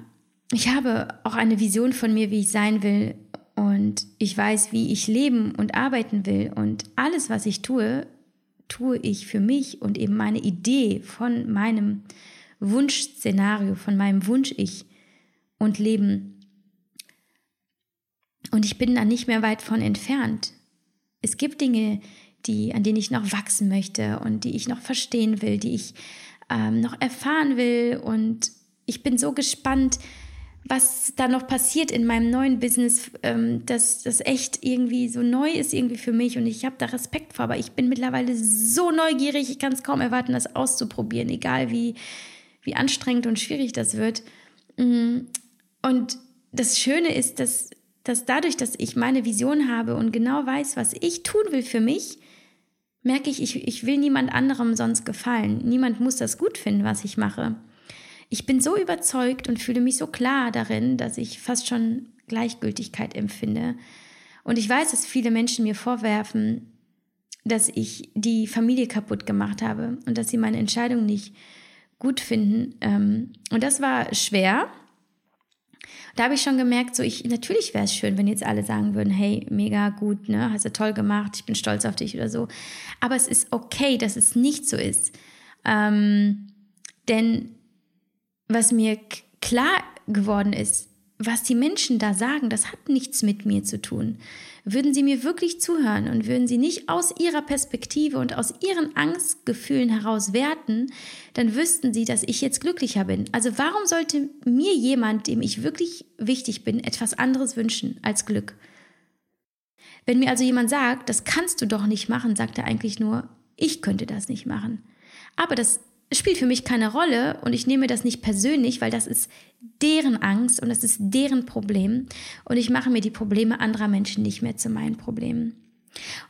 Ich habe auch eine Vision von mir, wie ich sein will und ich weiß, wie ich leben und arbeiten will und alles, was ich tue, tue ich für mich und eben meine Idee von meinem Wunschszenario, von meinem Wunsch-Ich und leben. Und ich bin da nicht mehr weit von entfernt. Es gibt Dinge, die, an denen ich noch wachsen möchte und die ich noch verstehen will, die ich ähm, noch erfahren will. Und ich bin so gespannt, was da noch passiert in meinem neuen Business, ähm, dass das echt irgendwie so neu ist irgendwie für mich und ich habe da Respekt vor, aber ich bin mittlerweile so neugierig, ich kann es kaum erwarten, das auszuprobieren, egal wie, wie anstrengend und schwierig das wird. Mm, und das Schöne ist, dass, dass dadurch, dass ich meine Vision habe und genau weiß, was ich tun will für mich, merke ich, ich, ich will niemand anderem sonst gefallen. Niemand muss das gut finden, was ich mache. Ich bin so überzeugt und fühle mich so klar darin, dass ich fast schon Gleichgültigkeit empfinde. Und ich weiß, dass viele Menschen mir vorwerfen, dass ich die Familie kaputt gemacht habe und dass sie meine Entscheidung nicht gut finden. Ähm, und das war schwer. Da habe ich schon gemerkt, so ich natürlich wäre es schön, wenn jetzt alle sagen würden, hey, mega gut, ne, hast du toll gemacht, ich bin stolz auf dich oder so. Aber es ist okay, dass es nicht so ist, ähm, denn was mir klar geworden ist, was die Menschen da sagen, das hat nichts mit mir zu tun. Würden sie mir wirklich zuhören und würden sie nicht aus ihrer Perspektive und aus ihren Angstgefühlen heraus werten, dann wüssten sie, dass ich jetzt glücklicher bin. Also warum sollte mir jemand, dem ich wirklich wichtig bin, etwas anderes wünschen als Glück? Wenn mir also jemand sagt, das kannst du doch nicht machen, sagt er eigentlich nur, ich könnte das nicht machen. Aber das spielt für mich keine Rolle und ich nehme das nicht persönlich, weil das ist deren Angst und das ist deren Problem und ich mache mir die Probleme anderer Menschen nicht mehr zu meinen Problemen.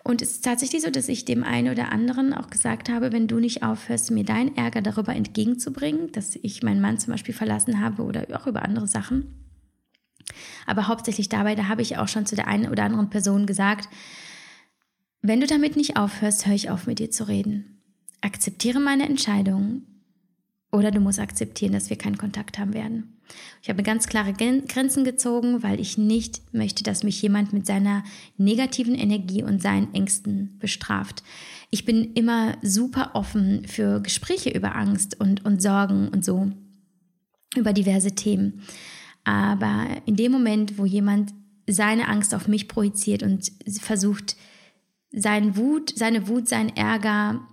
Und es ist tatsächlich so, dass ich dem einen oder anderen auch gesagt habe, wenn du nicht aufhörst, mir deinen Ärger darüber entgegenzubringen, dass ich meinen Mann zum Beispiel verlassen habe oder auch über andere Sachen. Aber hauptsächlich dabei, da habe ich auch schon zu der einen oder anderen Person gesagt, wenn du damit nicht aufhörst, höre ich auf mit dir zu reden akzeptiere meine Entscheidung oder du musst akzeptieren, dass wir keinen Kontakt haben werden. Ich habe ganz klare Grenzen gezogen, weil ich nicht möchte, dass mich jemand mit seiner negativen Energie und seinen Ängsten bestraft. Ich bin immer super offen für Gespräche über Angst und, und Sorgen und so, über diverse Themen. Aber in dem Moment, wo jemand seine Angst auf mich projiziert und versucht, seine Wut, seine Wut, sein Ärger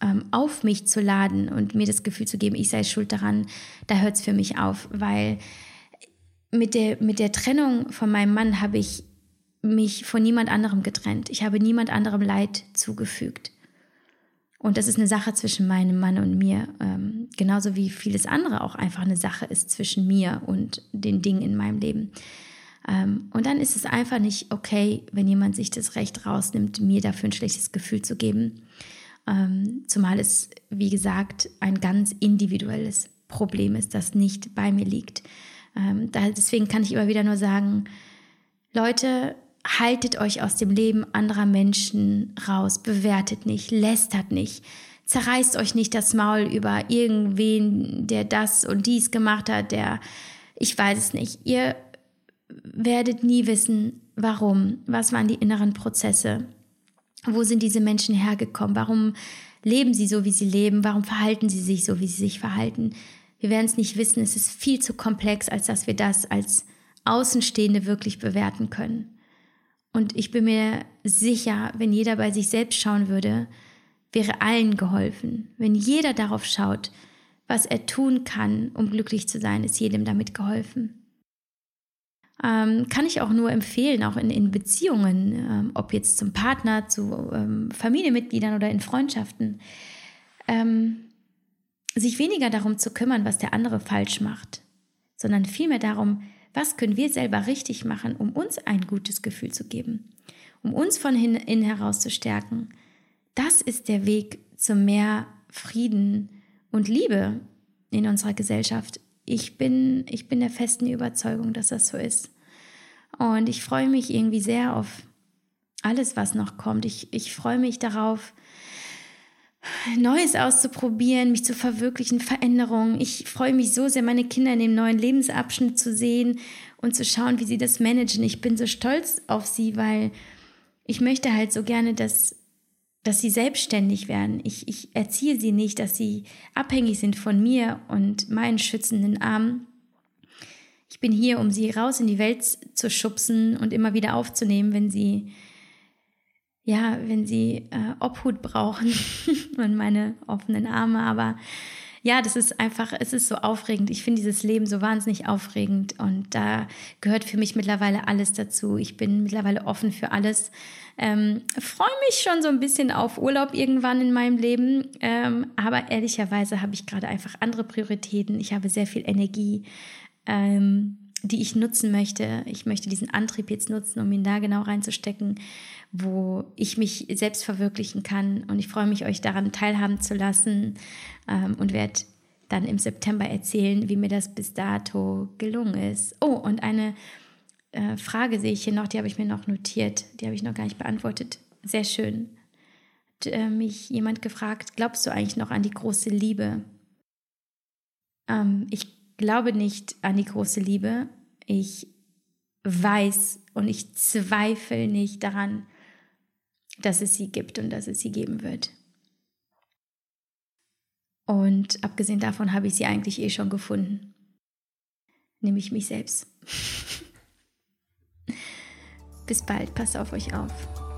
ähm, auf mich zu laden und mir das Gefühl zu geben, ich sei schuld daran, da hört es für mich auf, weil mit der, mit der Trennung von meinem Mann habe ich mich von niemand anderem getrennt. Ich habe niemand anderem Leid zugefügt. Und das ist eine Sache zwischen meinem Mann und mir, ähm, genauso wie vieles andere auch einfach eine Sache ist zwischen mir und den Dingen in meinem Leben. Ähm, und dann ist es einfach nicht okay, wenn jemand sich das Recht rausnimmt, mir dafür ein schlechtes Gefühl zu geben. Ähm, zumal es, wie gesagt, ein ganz individuelles Problem ist, das nicht bei mir liegt. Ähm, deswegen kann ich immer wieder nur sagen, Leute, haltet euch aus dem Leben anderer Menschen raus, bewertet nicht, lästert nicht, zerreißt euch nicht das Maul über irgendwen, der das und dies gemacht hat, der, ich weiß es nicht. Ihr werdet nie wissen, warum, was waren die inneren Prozesse. Wo sind diese Menschen hergekommen? Warum leben sie so, wie sie leben? Warum verhalten sie sich so, wie sie sich verhalten? Wir werden es nicht wissen. Es ist viel zu komplex, als dass wir das als Außenstehende wirklich bewerten können. Und ich bin mir sicher, wenn jeder bei sich selbst schauen würde, wäre allen geholfen. Wenn jeder darauf schaut, was er tun kann, um glücklich zu sein, ist jedem damit geholfen. Ähm, kann ich auch nur empfehlen, auch in, in Beziehungen, ähm, ob jetzt zum Partner, zu ähm, Familienmitgliedern oder in Freundschaften, ähm, sich weniger darum zu kümmern, was der andere falsch macht, sondern vielmehr darum, was können wir selber richtig machen, um uns ein gutes Gefühl zu geben, um uns von innen heraus zu stärken. Das ist der Weg zu mehr Frieden und Liebe in unserer Gesellschaft. Ich bin, ich bin der festen Überzeugung, dass das so ist. Und ich freue mich irgendwie sehr auf alles, was noch kommt. Ich, ich freue mich darauf, Neues auszuprobieren, mich zu verwirklichen, Veränderungen. Ich freue mich so sehr, meine Kinder in dem neuen Lebensabschnitt zu sehen und zu schauen, wie sie das managen. Ich bin so stolz auf sie, weil ich möchte halt so gerne, dass, dass sie selbstständig werden. Ich, ich erziehe sie nicht, dass sie abhängig sind von mir und meinen schützenden Armen, Ich bin hier, um sie raus in die Welt zu schubsen und immer wieder aufzunehmen, wenn sie, ja, wenn sie äh, Obhut brauchen und meine offenen Arme. Aber ja, das ist einfach, es ist so aufregend. Ich finde dieses Leben so wahnsinnig aufregend und da gehört für mich mittlerweile alles dazu. Ich bin mittlerweile offen für alles. Ähm, Freue mich schon so ein bisschen auf Urlaub irgendwann in meinem Leben, ähm, aber ehrlicherweise habe ich gerade einfach andere Prioritäten. Ich habe sehr viel Energie. Ähm, die ich nutzen möchte. Ich möchte diesen Antrieb jetzt nutzen, um ihn da genau reinzustecken, wo ich mich selbst verwirklichen kann. Und ich freue mich, euch daran teilhaben zu lassen ähm, und werde dann im September erzählen, wie mir das bis dato gelungen ist. Oh, und eine äh, Frage sehe ich hier noch, die habe ich mir noch notiert, die habe ich noch gar nicht beantwortet. Sehr schön. Hat äh, mich jemand gefragt, glaubst du eigentlich noch an die große Liebe? Ähm, ich glaube nicht an die große Liebe. Ich weiß und ich zweifle nicht daran, dass es sie gibt und dass es sie geben wird. Und abgesehen davon habe ich sie eigentlich eh schon gefunden. Nämlich mich selbst. Bis bald, passt auf euch auf.